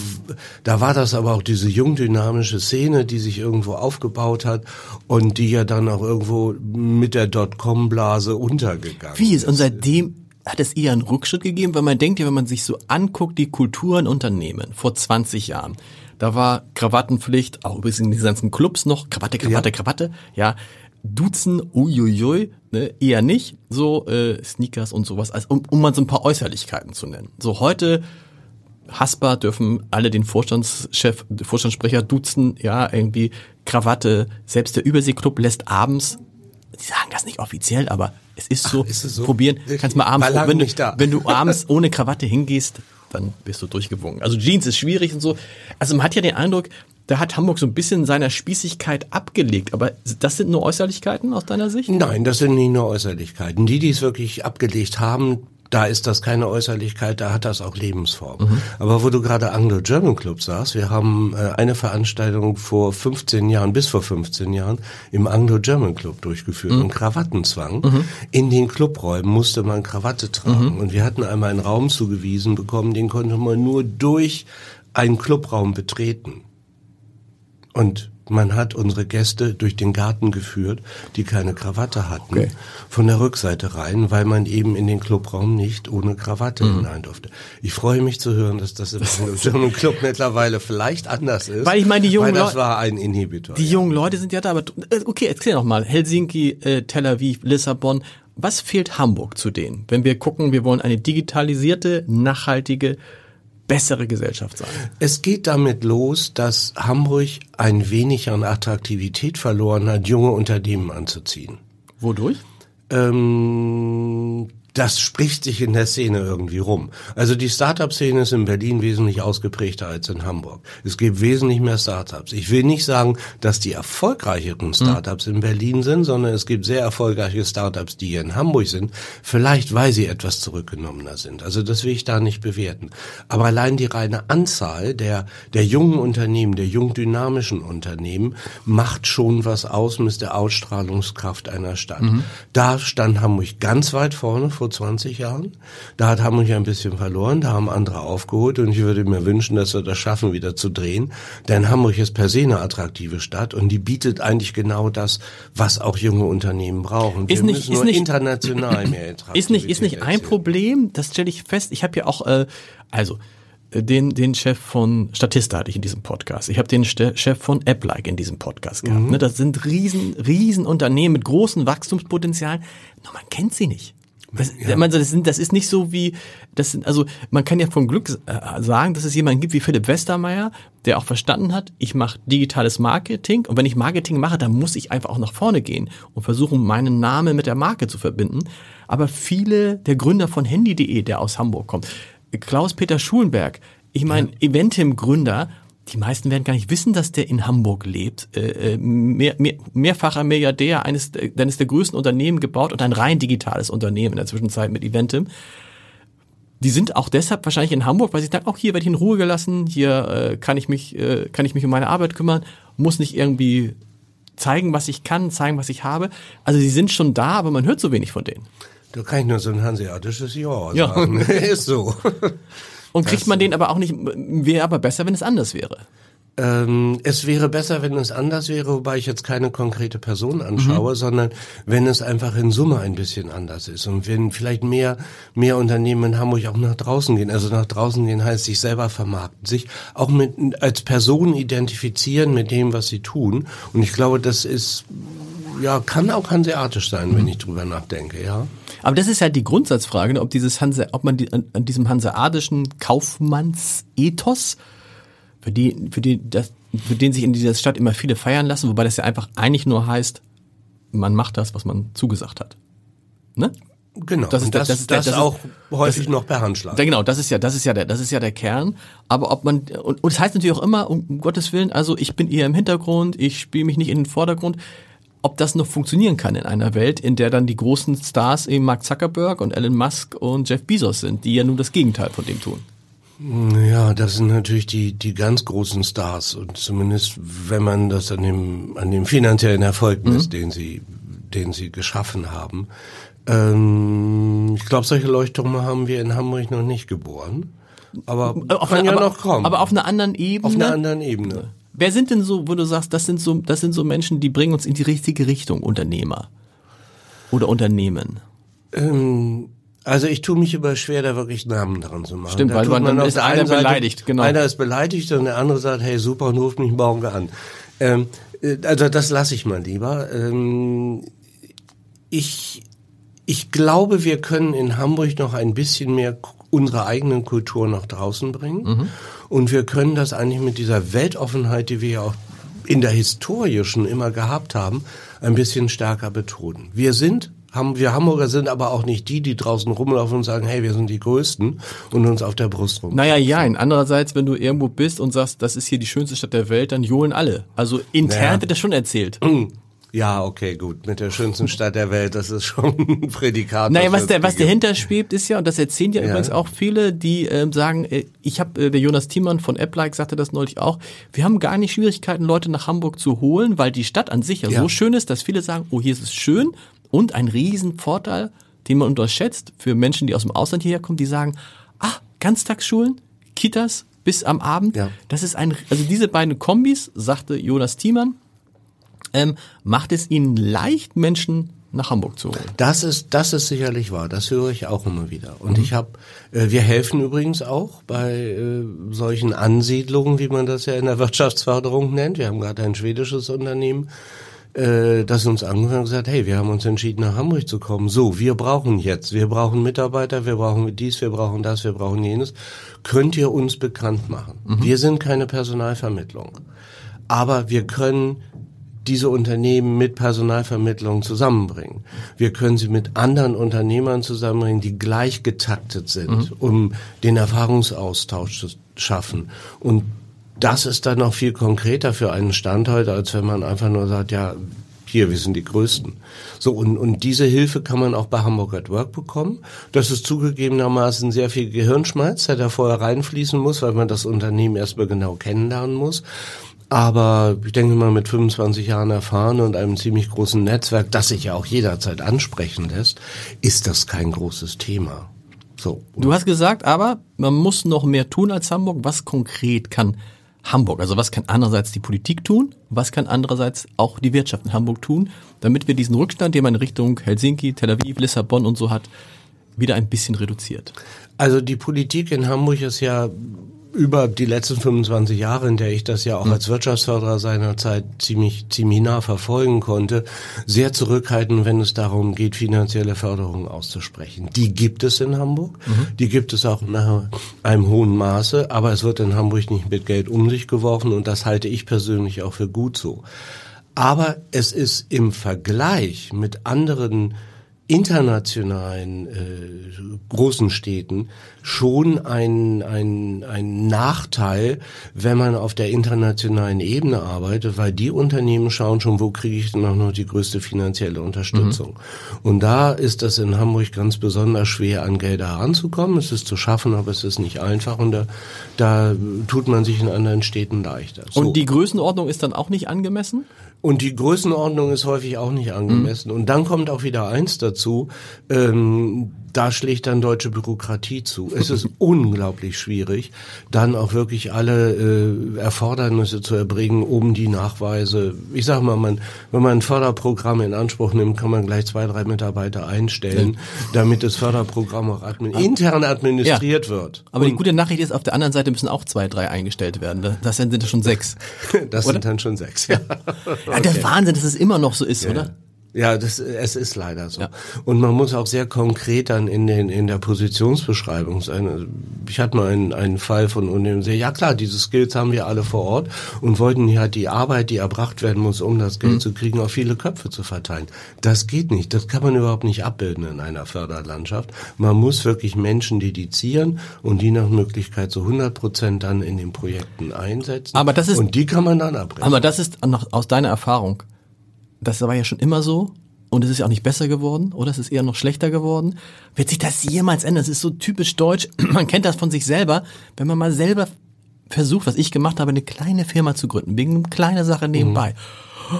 B: da war das aber auch diese jung dynamische Szene, die sich irgendwo aufgebaut hat und die ja dann auch irgendwo mit der Dotcom-Blase untergegangen
A: Wie ist? Und seitdem hat es eher einen Rückschritt gegeben, weil man denkt ja, wenn man sich so anguckt, die Kulturen Unternehmen vor 20 Jahren, da war Krawattenpflicht, auch übrigens in diesen ganzen Clubs noch, Krawatte, Krawatte, ja. Krawatte, ja, Duzen, uiuiui, ne, eher nicht, so äh, Sneakers und sowas, als, um, um mal so ein paar Äußerlichkeiten zu nennen. So heute Hasper dürfen alle den Vorstandschef, Vorstandssprecher duzen, ja, irgendwie Krawatte. Selbst der Überseeklub lässt abends, die sagen das nicht offiziell, aber es ist so, Ach, ist so? probieren, kannst mal abends, wenn du, wenn du abends ohne Krawatte hingehst, dann bist du durchgewungen. Also Jeans ist schwierig und so. Also man hat ja den Eindruck, da hat Hamburg so ein bisschen seiner Spießigkeit abgelegt. Aber das sind nur Äußerlichkeiten aus deiner Sicht?
B: Nein, das sind nicht nur Äußerlichkeiten. Die, die es wirklich abgelegt haben, da ist das keine Äußerlichkeit, da hat das auch Lebensform. Mhm. Aber wo du gerade Anglo-German Club sagst, wir haben äh, eine Veranstaltung vor 15 Jahren, bis vor 15 Jahren, im Anglo-German Club durchgeführt mhm. und Krawattenzwang. Mhm. In den Clubräumen musste man Krawatte tragen. Mhm. Und wir hatten einmal einen Raum zugewiesen bekommen, den konnte man nur durch einen Clubraum betreten. Und man hat unsere Gäste durch den Garten geführt, die keine Krawatte hatten, okay. von der Rückseite rein, weil man eben in den Clubraum nicht ohne Krawatte mhm. hinein durfte. Ich freue mich zu hören, dass das im Club mittlerweile vielleicht anders ist.
A: Weil ich meine, die jungen
B: Leute, das war ein Inhibitor.
A: Die ja. jungen Leute sind ja da, aber äh, okay, erzähl noch mal. Helsinki, äh, Tel Aviv, Lissabon. Was fehlt Hamburg zu denen? Wenn wir gucken, wir wollen eine digitalisierte, nachhaltige bessere Gesellschaft sein.
B: Es geht damit los, dass Hamburg ein wenig an Attraktivität verloren hat, junge Unternehmen anzuziehen.
A: Wodurch?
B: Ähm, das spricht sich in der Szene irgendwie rum. Also die Startup-Szene ist in Berlin wesentlich ausgeprägter als in Hamburg. Es gibt wesentlich mehr Startups. Ich will nicht sagen, dass die erfolgreicheren Startups mhm. in Berlin sind, sondern es gibt sehr erfolgreiche Startups, die hier in Hamburg sind. Vielleicht, weil sie etwas zurückgenommener sind. Also das will ich da nicht bewerten. Aber allein die reine Anzahl der, der jungen Unternehmen, der jung dynamischen Unternehmen macht schon was aus mit der Ausstrahlungskraft einer Stadt. Mhm. Da stand Hamburg ganz weit vorne vor vor 20 Jahren. Da hat Hamburg ein bisschen verloren, da haben andere aufgeholt und ich würde mir wünschen, dass wir das schaffen, wieder zu drehen. Denn Hamburg ist per se eine attraktive Stadt und die bietet eigentlich genau das, was auch junge Unternehmen brauchen.
A: Wir ist nicht, ist nicht,
B: international mehr
A: Ist nicht, ist nicht ein Problem, das stelle ich fest. Ich habe ja auch, äh, also äh, den, den Chef von Statista hatte ich in diesem Podcast. Ich habe den Chef von AppLike in diesem Podcast gehabt. Mhm. Ne, das sind riesen, riesen Unternehmen mit großen Wachstumspotenzialen. Nur man kennt sie nicht. Das, ja. das, sind, das ist nicht so wie, das sind, also man kann ja von Glück äh, sagen, dass es jemanden gibt wie Philipp Westermeier, der auch verstanden hat, ich mache digitales Marketing und wenn ich Marketing mache, dann muss ich einfach auch nach vorne gehen und versuchen, meinen Namen mit der Marke zu verbinden. Aber viele, der Gründer von Handy.de, der aus Hamburg kommt, Klaus-Peter Schulenberg, ich meine, ja. Eventim-Gründer, die meisten werden gar nicht wissen, dass der in Hamburg lebt. Äh, äh mehr, mehr, mehrfacher Milliardär eines, eines der größten Unternehmen gebaut und ein rein digitales Unternehmen in der Zwischenzeit mit Eventim. Die sind auch deshalb wahrscheinlich in Hamburg, weil sie sagen, auch hier werde ich in Ruhe gelassen, hier äh, kann ich mich, äh, kann ich mich um meine Arbeit kümmern, muss nicht irgendwie zeigen, was ich kann, zeigen, was ich habe. Also sie sind schon da, aber man hört so wenig von denen.
B: Da kann ich nur so ein hanseatisches Ja sagen. Ja. Ist so.
A: Und kriegt man den aber auch nicht, wäre aber besser, wenn es anders wäre.
B: Ähm, es wäre besser, wenn es anders wäre, wobei ich jetzt keine konkrete Person anschaue, mhm. sondern wenn es einfach in Summe ein bisschen anders ist und wenn vielleicht mehr mehr Unternehmen in Hamburg auch nach draußen gehen. Also nach draußen gehen heißt sich selber vermarkten, sich auch mit als Person identifizieren mit dem, was sie tun. Und ich glaube, das ist ja kann auch hanseatisch sein, wenn ich drüber nachdenke, ja.
A: Aber das ist halt die Grundsatzfrage, ne, ob dieses Hanse, ob man die, an, an diesem hanseatischen Kaufmannsethos für die, für die, das, für den sich in dieser Stadt immer viele feiern lassen, wobei das ja einfach eigentlich nur heißt, man macht das, was man zugesagt hat. Ne?
B: Genau. Das ist, das, das, das, das ist, auch häufig ist, noch per Handschlag.
A: Genau, das ist ja, das ist ja der, das ist ja der Kern. Aber ob man und, und das heißt natürlich auch immer um Gottes willen, also ich bin eher im Hintergrund, ich spiele mich nicht in den Vordergrund. Ob das noch funktionieren kann in einer Welt, in der dann die großen Stars eben Mark Zuckerberg und Elon Musk und Jeff Bezos sind, die ja nun das Gegenteil von dem tun.
B: Ja, das sind natürlich die, die ganz großen Stars und zumindest wenn man das an dem, an dem finanziellen Erfolg misst, mhm. den sie, den sie geschaffen haben. Ähm, ich glaube, solche Leuchttürme haben wir in Hamburg noch nicht geboren. Aber
A: auf kann eine, ja aber, noch kommen. Aber auf einer anderen Ebene.
B: Auf einer anderen Ebene.
A: Wer sind denn so, wo du sagst, das sind so, das sind so Menschen, die bringen uns in die richtige Richtung, Unternehmer oder Unternehmen?
B: Ähm, also ich tue mich über schwer, da wirklich Namen dran zu machen.
A: Stimmt, da weil man, man ist einer Seite, beleidigt, genau.
B: Einer ist beleidigt und der andere sagt, hey super, und ruft mich morgen an. Ähm, äh, also das lasse ich mal lieber. Ähm, ich, ich glaube, wir können in Hamburg noch ein bisschen mehr unsere eigenen Kultur nach draußen bringen. Mhm. Und wir können das eigentlich mit dieser Weltoffenheit, die wir ja auch in der Historie schon immer gehabt haben, ein bisschen stärker betonen. Wir sind haben, wir Hamburger sind aber auch nicht die, die draußen rumlaufen und sagen, hey, wir sind die Größten und uns auf der Brust rum.
A: Naja, ja. Andererseits, wenn du irgendwo bist und sagst, das ist hier die schönste Stadt der Welt, dann johlen alle. Also intern naja. wird das schon erzählt.
B: Ja, okay, gut. Mit der schönsten Stadt der Welt, das ist schon ein Prädikat.
A: Naja, was, der, was dahinter schwebt, ist ja, und das erzählen ja, ja. übrigens auch viele, die äh, sagen, äh, ich habe, äh, der Jonas Thiemann von AppLike sagte das neulich auch, wir haben gar nicht Schwierigkeiten, Leute nach Hamburg zu holen, weil die Stadt an sich ja, ja. so schön ist, dass viele sagen, oh, hier ist es schön, und ein Riesenvorteil, den man unterschätzt für Menschen, die aus dem Ausland hierher kommen, die sagen, ah, Ganztagsschulen, Kitas bis am Abend. Ja. Das ist ein, also diese beiden Kombis, sagte Jonas Thiemann, ähm, macht es ihnen leicht, Menschen nach Hamburg zu holen.
B: Das ist, das ist sicherlich wahr. Das höre ich auch immer wieder. Und mhm. ich habe, äh, wir helfen übrigens auch bei äh, solchen Ansiedlungen, wie man das ja in der Wirtschaftsförderung nennt. Wir haben gerade ein schwedisches Unternehmen, äh, das uns angefangen und gesagt, hey, wir haben uns entschieden, nach Hamburg zu kommen. So, wir brauchen jetzt, wir brauchen Mitarbeiter, wir brauchen dies, wir brauchen das, wir brauchen jenes. Könnt ihr uns bekannt machen? Mhm. Wir sind keine Personalvermittlung. Aber wir können diese Unternehmen mit Personalvermittlung zusammenbringen. Wir können sie mit anderen Unternehmern zusammenbringen, die gleich getaktet sind, mhm. um den Erfahrungsaustausch zu schaffen. Und das ist dann noch viel konkreter für einen Standort, als wenn man einfach nur sagt, ja, hier, wir sind die Größten. So, und, und diese Hilfe kann man auch bei Hamburg at Work bekommen. Das ist zugegebenermaßen sehr viel Gehirnschmalz, der da vorher reinfließen muss, weil man das Unternehmen erstmal genau kennenlernen muss. Aber ich denke mal, mit 25 Jahren erfahren und einem ziemlich großen Netzwerk, das sich ja auch jederzeit ansprechen lässt, ist das kein großes Thema. So.
A: Du hast gesagt, aber man muss noch mehr tun als Hamburg. Was konkret kann Hamburg. Also was kann andererseits die Politik tun, was kann andererseits auch die Wirtschaft in Hamburg tun, damit wir diesen Rückstand, den man in Richtung Helsinki, Tel Aviv, Lissabon und so hat, wieder ein bisschen reduziert.
B: Also die Politik in Hamburg ist ja über die letzten 25 Jahre, in der ich das ja auch hm. als Wirtschaftsförderer seinerzeit ziemlich, ziemlich nah verfolgen konnte, sehr zurückhaltend, wenn es darum geht, finanzielle Förderungen auszusprechen. Die gibt es in Hamburg, mhm. die gibt es auch nach einem hohen Maße, aber es wird in Hamburg nicht mit Geld um sich geworfen und das halte ich persönlich auch für gut so. Aber es ist im Vergleich mit anderen internationalen äh, großen Städten schon ein, ein, ein Nachteil, wenn man auf der internationalen Ebene arbeitet, weil die Unternehmen schauen schon, wo kriege ich denn auch noch die größte finanzielle Unterstützung. Mhm. Und da ist das in Hamburg ganz besonders schwer, an Gelder heranzukommen. Es ist zu schaffen, aber es ist nicht einfach und da, da tut man sich in anderen Städten leichter.
A: So. Und die Größenordnung ist dann auch nicht angemessen?
B: Und die Größenordnung ist häufig auch nicht angemessen. Mhm. Und dann kommt auch wieder eins dazu. Ähm, da schlägt dann deutsche Bürokratie zu. Es ist unglaublich schwierig, dann auch wirklich alle äh, Erfordernisse zu erbringen, um die Nachweise. Ich sag mal, man, wenn man ein Förderprogramm in Anspruch nimmt, kann man gleich zwei, drei Mitarbeiter einstellen, ja. damit das Förderprogramm auch admin intern administriert ja. wird.
A: Aber Und die gute Nachricht ist, auf der anderen Seite müssen auch zwei, drei eingestellt werden. Das sind schon sechs.
B: das oder? sind dann schon sechs, ja.
A: ja der Wahnsinn, dass es immer noch so ist, oder?
B: Ja, das, es ist leider so. Ja. Und man muss auch sehr konkret dann in, den, in der Positionsbeschreibung sein. Also ich hatte mal einen, einen Fall von Unternehmen, ja klar, diese Skills haben wir alle vor Ort und wollten ja die Arbeit, die erbracht werden muss, um das Geld mhm. zu kriegen, auf viele Köpfe zu verteilen. Das geht nicht. Das kann man überhaupt nicht abbilden in einer Förderlandschaft. Man muss wirklich Menschen dedizieren und die nach Möglichkeit zu 100 Prozent dann in den Projekten einsetzen.
A: Aber das ist,
B: und die kann man dann abbrechen.
A: Aber das ist aus deiner Erfahrung das war ja schon immer so und es ist ja auch nicht besser geworden oder es ist eher noch schlechter geworden. Wird sich das jemals ändern? Das ist so typisch deutsch. Man kennt das von sich selber. Wenn man mal selber versucht, was ich gemacht habe, eine kleine Firma zu gründen, wegen einer kleinen Sache nebenbei. Mhm.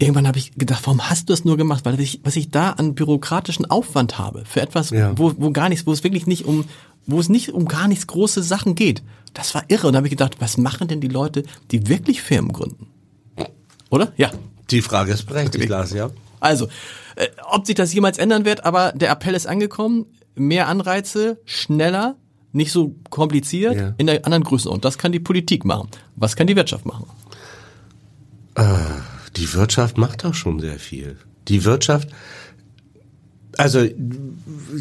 A: Irgendwann habe ich gedacht, warum hast du das nur gemacht? Weil ich, was ich da an bürokratischen Aufwand habe für etwas, ja. wo, wo gar nichts, wo es wirklich nicht um, wo es nicht um gar nichts große Sachen geht. Das war irre. Und da habe ich gedacht, was machen denn die Leute, die wirklich Firmen gründen? Oder? Ja.
B: Die Frage ist berechtigt, Lars, ja.
A: Also, äh, ob sich das jemals ändern wird, aber der Appell ist angekommen. Mehr Anreize, schneller, nicht so kompliziert, ja. in der anderen Größenordnung. Das kann die Politik machen. Was kann die Wirtschaft machen?
B: Äh, die Wirtschaft macht auch schon sehr viel. Die Wirtschaft, also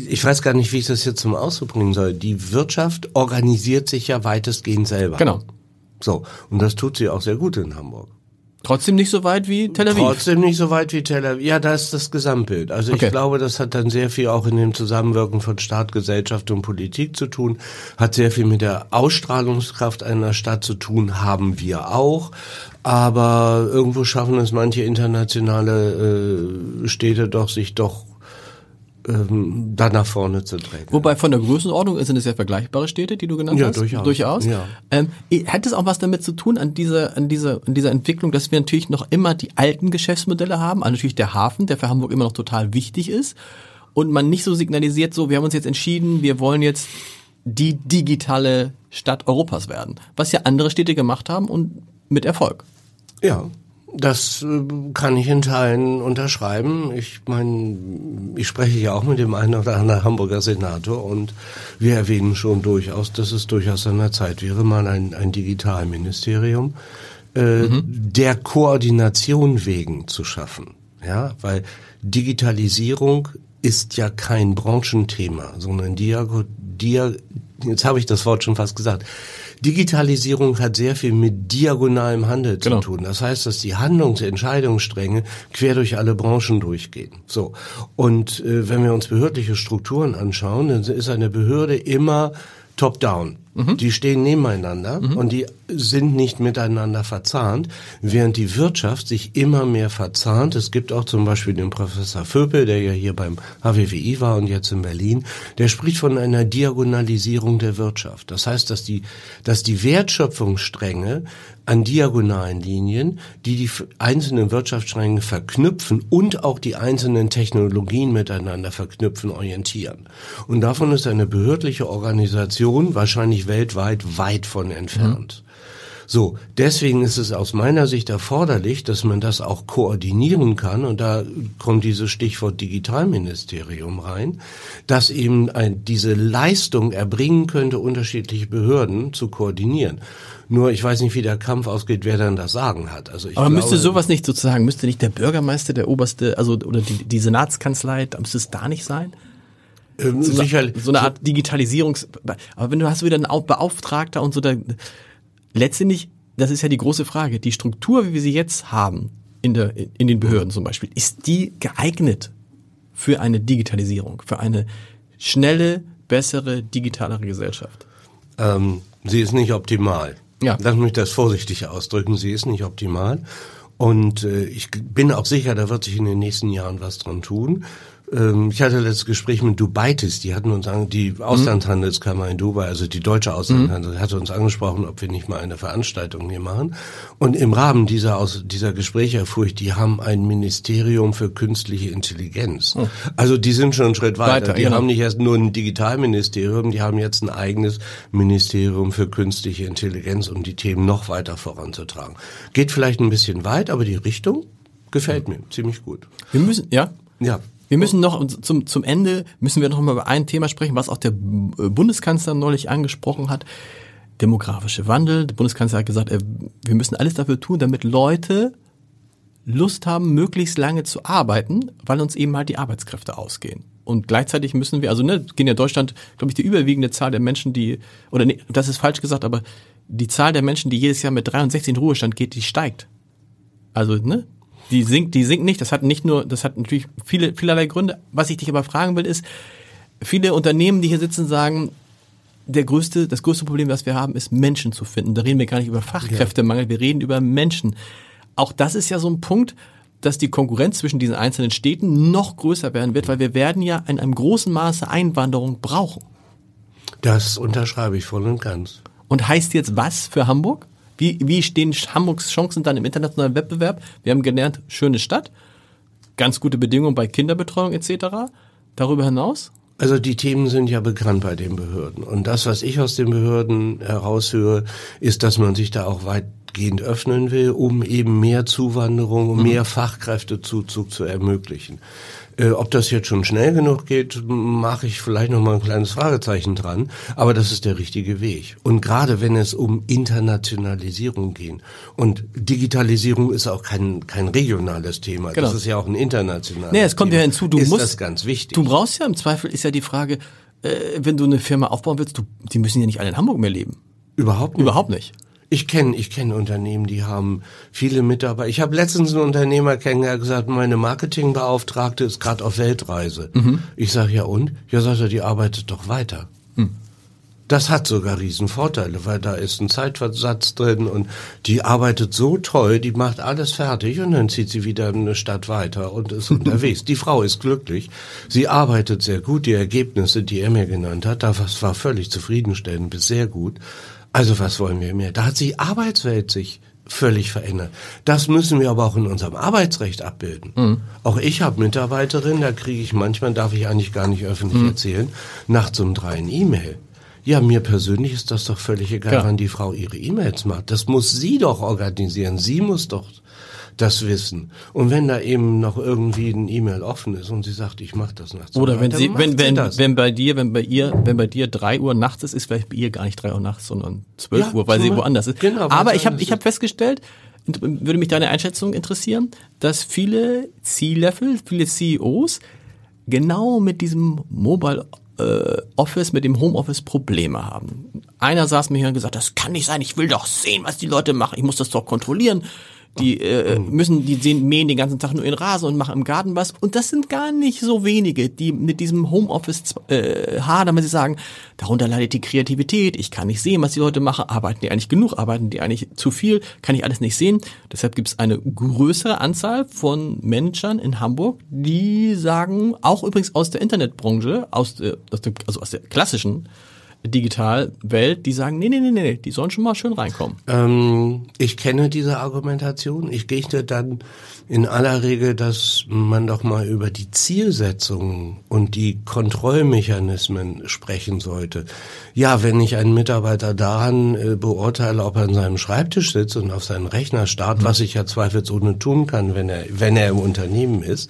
B: ich weiß gar nicht, wie ich das jetzt zum Ausdruck bringen soll. Die Wirtschaft organisiert sich ja weitestgehend selber.
A: Genau.
B: So, und das tut sie auch sehr gut in Hamburg.
A: Trotzdem nicht so weit wie Tel Aviv.
B: Trotzdem nicht so weit wie Tel Aviv. Ja, da ist das Gesamtbild. Also okay. ich glaube, das hat dann sehr viel auch in dem Zusammenwirken von Staat, Gesellschaft und Politik zu tun. Hat sehr viel mit der Ausstrahlungskraft einer Stadt zu tun, haben wir auch. Aber irgendwo schaffen es manche internationale äh, Städte doch, sich doch ähm, da nach vorne zu drängen.
A: Wobei von der Größenordnung sind es ja vergleichbare Städte, die du genannt
B: ja,
A: hast.
B: Durchaus.
A: durchaus.
B: Ja.
A: Ähm, hat es auch was damit zu tun an dieser, an dieser, an dieser Entwicklung, dass wir natürlich noch immer die alten Geschäftsmodelle haben, also natürlich der Hafen, der für Hamburg immer noch total wichtig ist und man nicht so signalisiert, so wir haben uns jetzt entschieden, wir wollen jetzt die digitale Stadt Europas werden, was ja andere Städte gemacht haben und mit Erfolg.
B: Ja, das äh, kann ich in Teilen unterschreiben. Ich meine, ich spreche ja auch mit dem einen oder anderen Hamburger Senator und wir erwähnen schon durchaus, dass es durchaus an der Zeit wäre, mal ein, ein Digitalministerium äh, mhm. der Koordination wegen zu schaffen. Ja, weil Digitalisierung ist ja kein Branchenthema, sondern Diago, Dia, jetzt habe ich das Wort schon fast gesagt, Digitalisierung hat sehr viel mit diagonalem Handel genau. zu tun. Das heißt, dass die Handlungsentscheidungsstränge quer durch alle Branchen durchgehen. So. Und äh, wenn wir uns behördliche Strukturen anschauen, dann ist eine Behörde immer top-down. Mhm. Die stehen nebeneinander mhm. und die sind nicht miteinander verzahnt, während die Wirtschaft sich immer mehr verzahnt. Es gibt auch zum Beispiel den Professor Vöpel, der ja hier beim HWWI war und jetzt in Berlin, der spricht von einer Diagonalisierung der Wirtschaft. Das heißt, dass die, dass die Wertschöpfungsstränge an diagonalen Linien, die die einzelnen Wirtschaftsstränge verknüpfen und auch die einzelnen Technologien miteinander verknüpfen, orientieren. Und davon ist eine behördliche Organisation wahrscheinlich weltweit weit von entfernt. Mhm. So, deswegen ist es aus meiner Sicht erforderlich, dass man das auch koordinieren kann, und da kommt dieses Stichwort Digitalministerium rein, dass eben ein, diese Leistung erbringen könnte, unterschiedliche Behörden zu koordinieren. Nur ich weiß nicht, wie der Kampf ausgeht, wer dann das Sagen hat. Also ich
A: Aber glaube, müsste sowas nicht sozusagen, müsste nicht der Bürgermeister, der oberste, also oder die, die Senatskanzlei, müsste es da nicht sein? Ähm, so, sicher, so eine Art Digitalisierungs. Aber wenn du hast wieder einen Beauftragter und so, da, letztendlich, das ist ja die große Frage. Die Struktur, wie wir sie jetzt haben in der in den Behörden zum Beispiel, ist die geeignet für eine Digitalisierung, für eine schnelle, bessere, digitalere Gesellschaft?
B: Ähm, sie ist nicht optimal. Ja. Lass mich das vorsichtig ausdrücken. Sie ist nicht optimal. Und äh, ich bin auch sicher, da wird sich in den nächsten Jahren was dran tun. Ähm, ich hatte letztes Gespräch mit Dubaitis, die hatten uns an, die Auslandshandelskammer in Dubai, also die deutsche Auslandshandel, mhm. hatte uns angesprochen, ob wir nicht mal eine Veranstaltung hier machen. Und im Rahmen dieser, aus, dieser Gespräche erfuhr ich, die haben ein Ministerium für künstliche Intelligenz. Mhm. Also die sind schon einen Schritt weiter. weiter die genau. haben nicht erst nur ein Digitalministerium, die haben jetzt ein eigenes Ministerium für künstliche Intelligenz, um die Themen noch weiter voranzutragen. Geht vielleicht ein bisschen weit, aber die Richtung gefällt mir ziemlich gut.
A: Wir müssen, ja? Ja. Wir müssen noch zum, zum Ende müssen wir noch mal über ein Thema sprechen, was auch der Bundeskanzler neulich angesprochen hat. Demografische Wandel. Der Bundeskanzler hat gesagt, wir müssen alles dafür tun, damit Leute Lust haben, möglichst lange zu arbeiten, weil uns eben halt die Arbeitskräfte ausgehen. Und gleichzeitig müssen wir, also ne, gehen ja Deutschland, glaube ich, die überwiegende Zahl der Menschen, die, oder nee, das ist falsch gesagt, aber die Zahl der Menschen, die jedes Jahr mit 63 in Ruhestand geht, die steigt. Also, ne, die sinkt, die sinkt nicht. Das hat nicht nur, das hat natürlich viele, vielerlei Gründe. Was ich dich aber fragen will, ist, viele Unternehmen, die hier sitzen, sagen, der größte, das größte Problem, was wir haben, ist Menschen zu finden. Da reden wir gar nicht über Fachkräftemangel, wir reden über Menschen. Auch das ist ja so ein Punkt, dass die Konkurrenz zwischen diesen einzelnen Städten noch größer werden wird, weil wir werden ja in einem großen Maße Einwanderung brauchen.
B: Das unterschreibe ich voll und ganz.
A: Und heißt jetzt was für Hamburg? Wie, wie stehen Hamburgs Chancen dann im internationalen Wettbewerb? Wir haben gelernt, schöne Stadt, ganz gute Bedingungen bei Kinderbetreuung etc. Darüber hinaus?
B: Also die Themen sind ja bekannt bei den Behörden. Und das, was ich aus den Behörden heraushöre, ist, dass man sich da auch weitgehend öffnen will, um eben mehr Zuwanderung, um mhm. mehr Fachkräftezuzug zu ermöglichen. Äh, ob das jetzt schon schnell genug geht, mache ich vielleicht noch mal ein kleines Fragezeichen dran. Aber das ist der richtige Weg. Und gerade wenn es um Internationalisierung geht und Digitalisierung ist auch kein kein regionales Thema. Genau. Das ist ja auch ein internationales.
A: Nee, es kommt
B: Thema.
A: ja hinzu. Du ist musst,
B: das ganz wichtig.
A: Du brauchst ja im Zweifel ist ja die Frage, äh, wenn du eine Firma aufbauen willst, du, die müssen ja nicht alle in Hamburg mehr leben.
B: Überhaupt nicht.
A: Überhaupt nicht.
B: Ich kenne ich kenn Unternehmen, die haben viele Mitarbeiter. Ich habe letztens einen Unternehmer kennengelernt, der gesagt, meine Marketingbeauftragte ist gerade auf Weltreise. Mhm. Ich sage, ja und? Ja, sagt er, die arbeitet doch weiter. Mhm. Das hat sogar Riesenvorteile, weil da ist ein Zeitversatz drin und die arbeitet so toll, die macht alles fertig und dann zieht sie wieder in eine Stadt weiter und ist unterwegs. Die Frau ist glücklich. Sie arbeitet sehr gut. Die Ergebnisse, die er mir genannt hat, das war völlig zufriedenstellend bis sehr gut. Also was wollen wir mehr? Da hat sich Arbeitswelt sich völlig verändert. Das müssen wir aber auch in unserem Arbeitsrecht abbilden. Mhm. Auch ich habe Mitarbeiterinnen, da kriege ich manchmal, darf ich eigentlich gar nicht öffentlich mhm. erzählen, nachts um drei ein E-Mail. Ja, mir persönlich ist das doch völlig egal, ja. wann die Frau ihre E-Mails macht. Das muss sie doch organisieren. Sie muss doch das wissen. Und wenn da eben noch irgendwie ein E-Mail offen ist und sie sagt, ich mache das nachts.
A: Oder wenn sie, wenn, wenn, sie wenn bei dir, wenn bei ihr, wenn bei dir drei Uhr nachts ist, ist vielleicht bei ihr gar nicht drei Uhr nachts, sondern zwölf ja, Uhr, weil sie woanders ist. Genau, Aber ich habe, ich habe festgestellt, würde mich deine Einschätzung interessieren, dass viele C-Level, viele CEOs genau mit diesem Mobile äh, Office, mit dem Homeoffice Probleme haben. Einer saß mir hier und gesagt, das kann nicht sein, ich will doch sehen, was die Leute machen, ich muss das doch kontrollieren. Die äh, müssen, die sehen, mähen den ganzen Tag nur in Rasen und machen im Garten was. Und das sind gar nicht so wenige, die mit diesem Homeoffice äh, hadern, wenn sie sagen, darunter leidet die Kreativität, ich kann nicht sehen, was die Leute machen, arbeiten die eigentlich genug, arbeiten die eigentlich zu viel, kann ich alles nicht sehen. Deshalb gibt es eine größere Anzahl von Managern in Hamburg, die sagen, auch übrigens aus der Internetbranche, aus, äh, aus der, also aus der klassischen Digitalwelt, die sagen, nee, nee, nee, nee, die sollen schon mal schön reinkommen.
B: Ähm, ich kenne diese Argumentation. Ich gehe dann in aller Regel, dass man doch mal über die Zielsetzungen und die Kontrollmechanismen sprechen sollte. Ja, wenn ich einen Mitarbeiter daran äh, beurteile, ob er an seinem Schreibtisch sitzt und auf seinen Rechner starrt, mhm. was ich ja zweifelsohne tun kann, wenn er, wenn er im Unternehmen ist,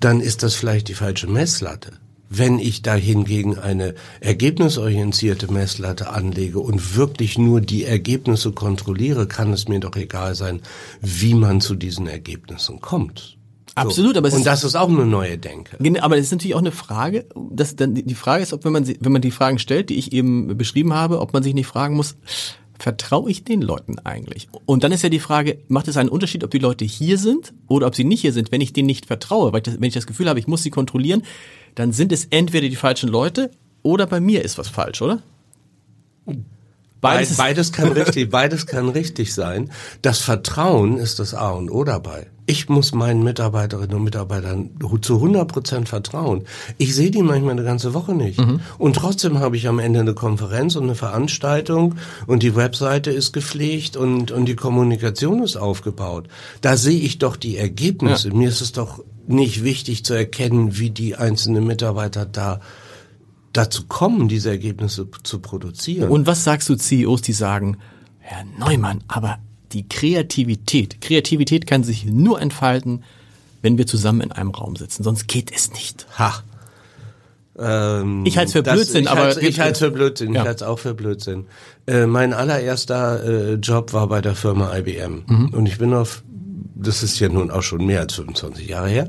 B: dann ist das vielleicht die falsche Messlatte. Wenn ich da hingegen eine ergebnisorientierte Messlatte anlege und wirklich nur die Ergebnisse kontrolliere, kann es mir doch egal sein, wie man zu diesen Ergebnissen kommt.
A: Absolut, aber
B: es und das ist auch eine neue Denke.
A: Aber das ist natürlich auch eine Frage. Das dann die Frage ist, ob wenn man wenn man die Fragen stellt, die ich eben beschrieben habe, ob man sich nicht fragen muss, vertraue ich den Leuten eigentlich? Und dann ist ja die Frage, macht es einen Unterschied, ob die Leute hier sind oder ob sie nicht hier sind? Wenn ich denen nicht vertraue, weil ich das, wenn ich das Gefühl habe, ich muss sie kontrollieren, dann sind es entweder die falschen Leute oder bei mir ist was falsch, oder?
B: Beides, beides kann richtig, beides kann richtig sein. Das Vertrauen ist das A und O dabei. Ich muss meinen Mitarbeiterinnen und Mitarbeitern zu 100 Prozent vertrauen. Ich sehe die manchmal eine ganze Woche nicht. Mhm. Und trotzdem habe ich am Ende eine Konferenz und eine Veranstaltung und die Webseite ist gepflegt und, und die Kommunikation ist aufgebaut. Da sehe ich doch die Ergebnisse. Ja. Mir ist es doch nicht wichtig zu erkennen, wie die einzelnen Mitarbeiter da dazu kommen, diese Ergebnisse zu produzieren.
A: Und was sagst du CEOs, die sagen, Herr Neumann, aber die Kreativität. Kreativität kann sich nur entfalten, wenn wir zusammen in einem Raum sitzen. Sonst geht es nicht.
B: Ha.
A: Ähm, ich halte es für Blödsinn,
B: das,
A: ich
B: aber ich halte es für Blödsinn. Ja. Ich halte es auch für Blödsinn. Äh, mein allererster äh, Job war bei der Firma IBM mhm. und ich bin auf das ist ja nun auch schon mehr als 25 Jahre her.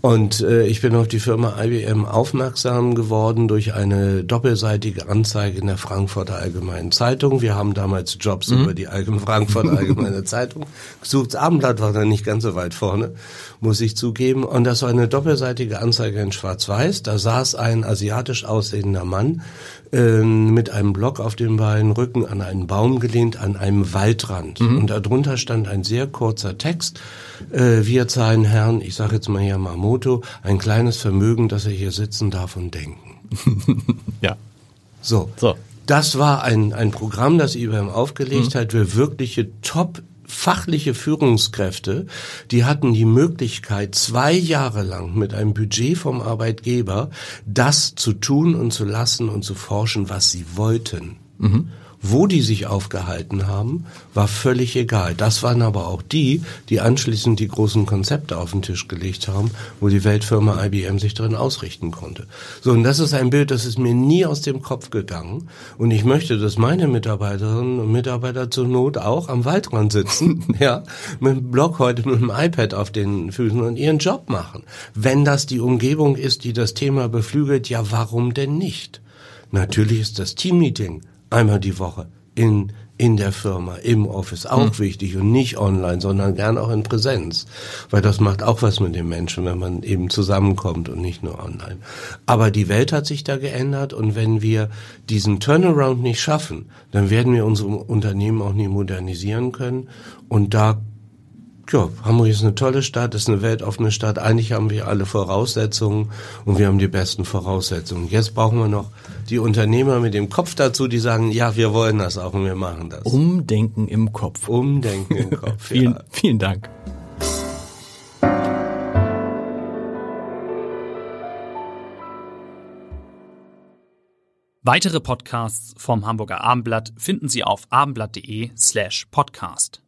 B: Und äh, ich bin auf die Firma IBM aufmerksam geworden durch eine doppelseitige Anzeige in der Frankfurter Allgemeinen Zeitung. Wir haben damals Jobs mhm. über die Allgemeine Frankfurter Allgemeine Zeitung gesucht. Das Abendblatt war dann nicht ganz so weit vorne, muss ich zugeben. Und das war eine doppelseitige Anzeige in Schwarz-Weiß. Da saß ein asiatisch aussehender Mann äh, mit einem Block auf dem Bein, Rücken an einen Baum gelehnt, an einem Waldrand. Mhm. Und darunter stand ein sehr kurzer Text. Äh, wir zahlen Herrn, ich sage jetzt mal hier Mamoto, ein kleines Vermögen, dass er hier sitzen darf und denken.
A: ja.
B: So. so. Das war ein, ein Programm, das IBM aufgelegt mhm. hat für wirkliche Top fachliche Führungskräfte, die hatten die Möglichkeit, zwei Jahre lang mit einem Budget vom Arbeitgeber das zu tun und zu lassen und zu forschen, was sie wollten. Mhm. Wo die sich aufgehalten haben, war völlig egal. Das waren aber auch die, die anschließend die großen Konzepte auf den Tisch gelegt haben, wo die Weltfirma IBM sich drin ausrichten konnte. So, und das ist ein Bild, das ist mir nie aus dem Kopf gegangen. Und ich möchte, dass meine Mitarbeiterinnen und Mitarbeiter zur Not auch am Waldrand sitzen, ja, mit dem Blog heute mit dem iPad auf den Füßen und ihren Job machen. Wenn das die Umgebung ist, die das Thema beflügelt, ja, warum denn nicht? Natürlich ist das Teammeeting einmal die Woche in in der Firma, im Office auch hm. wichtig und nicht online, sondern gern auch in Präsenz, weil das macht auch was mit den Menschen, wenn man eben zusammenkommt und nicht nur online. Aber die Welt hat sich da geändert und wenn wir diesen Turnaround nicht schaffen, dann werden wir unsere Unternehmen auch nie modernisieren können und da ja, Hamburg ist eine tolle Stadt, ist eine weltoffene Stadt. Eigentlich haben wir alle Voraussetzungen und wir haben die besten Voraussetzungen. Jetzt brauchen wir noch die Unternehmer mit dem Kopf dazu, die sagen, ja, wir wollen das auch und wir machen das.
A: Umdenken im Kopf.
B: Umdenken im Kopf.
A: vielen, ja. vielen Dank. Weitere Podcasts vom Hamburger Abendblatt finden Sie auf abendblatt.de slash podcast.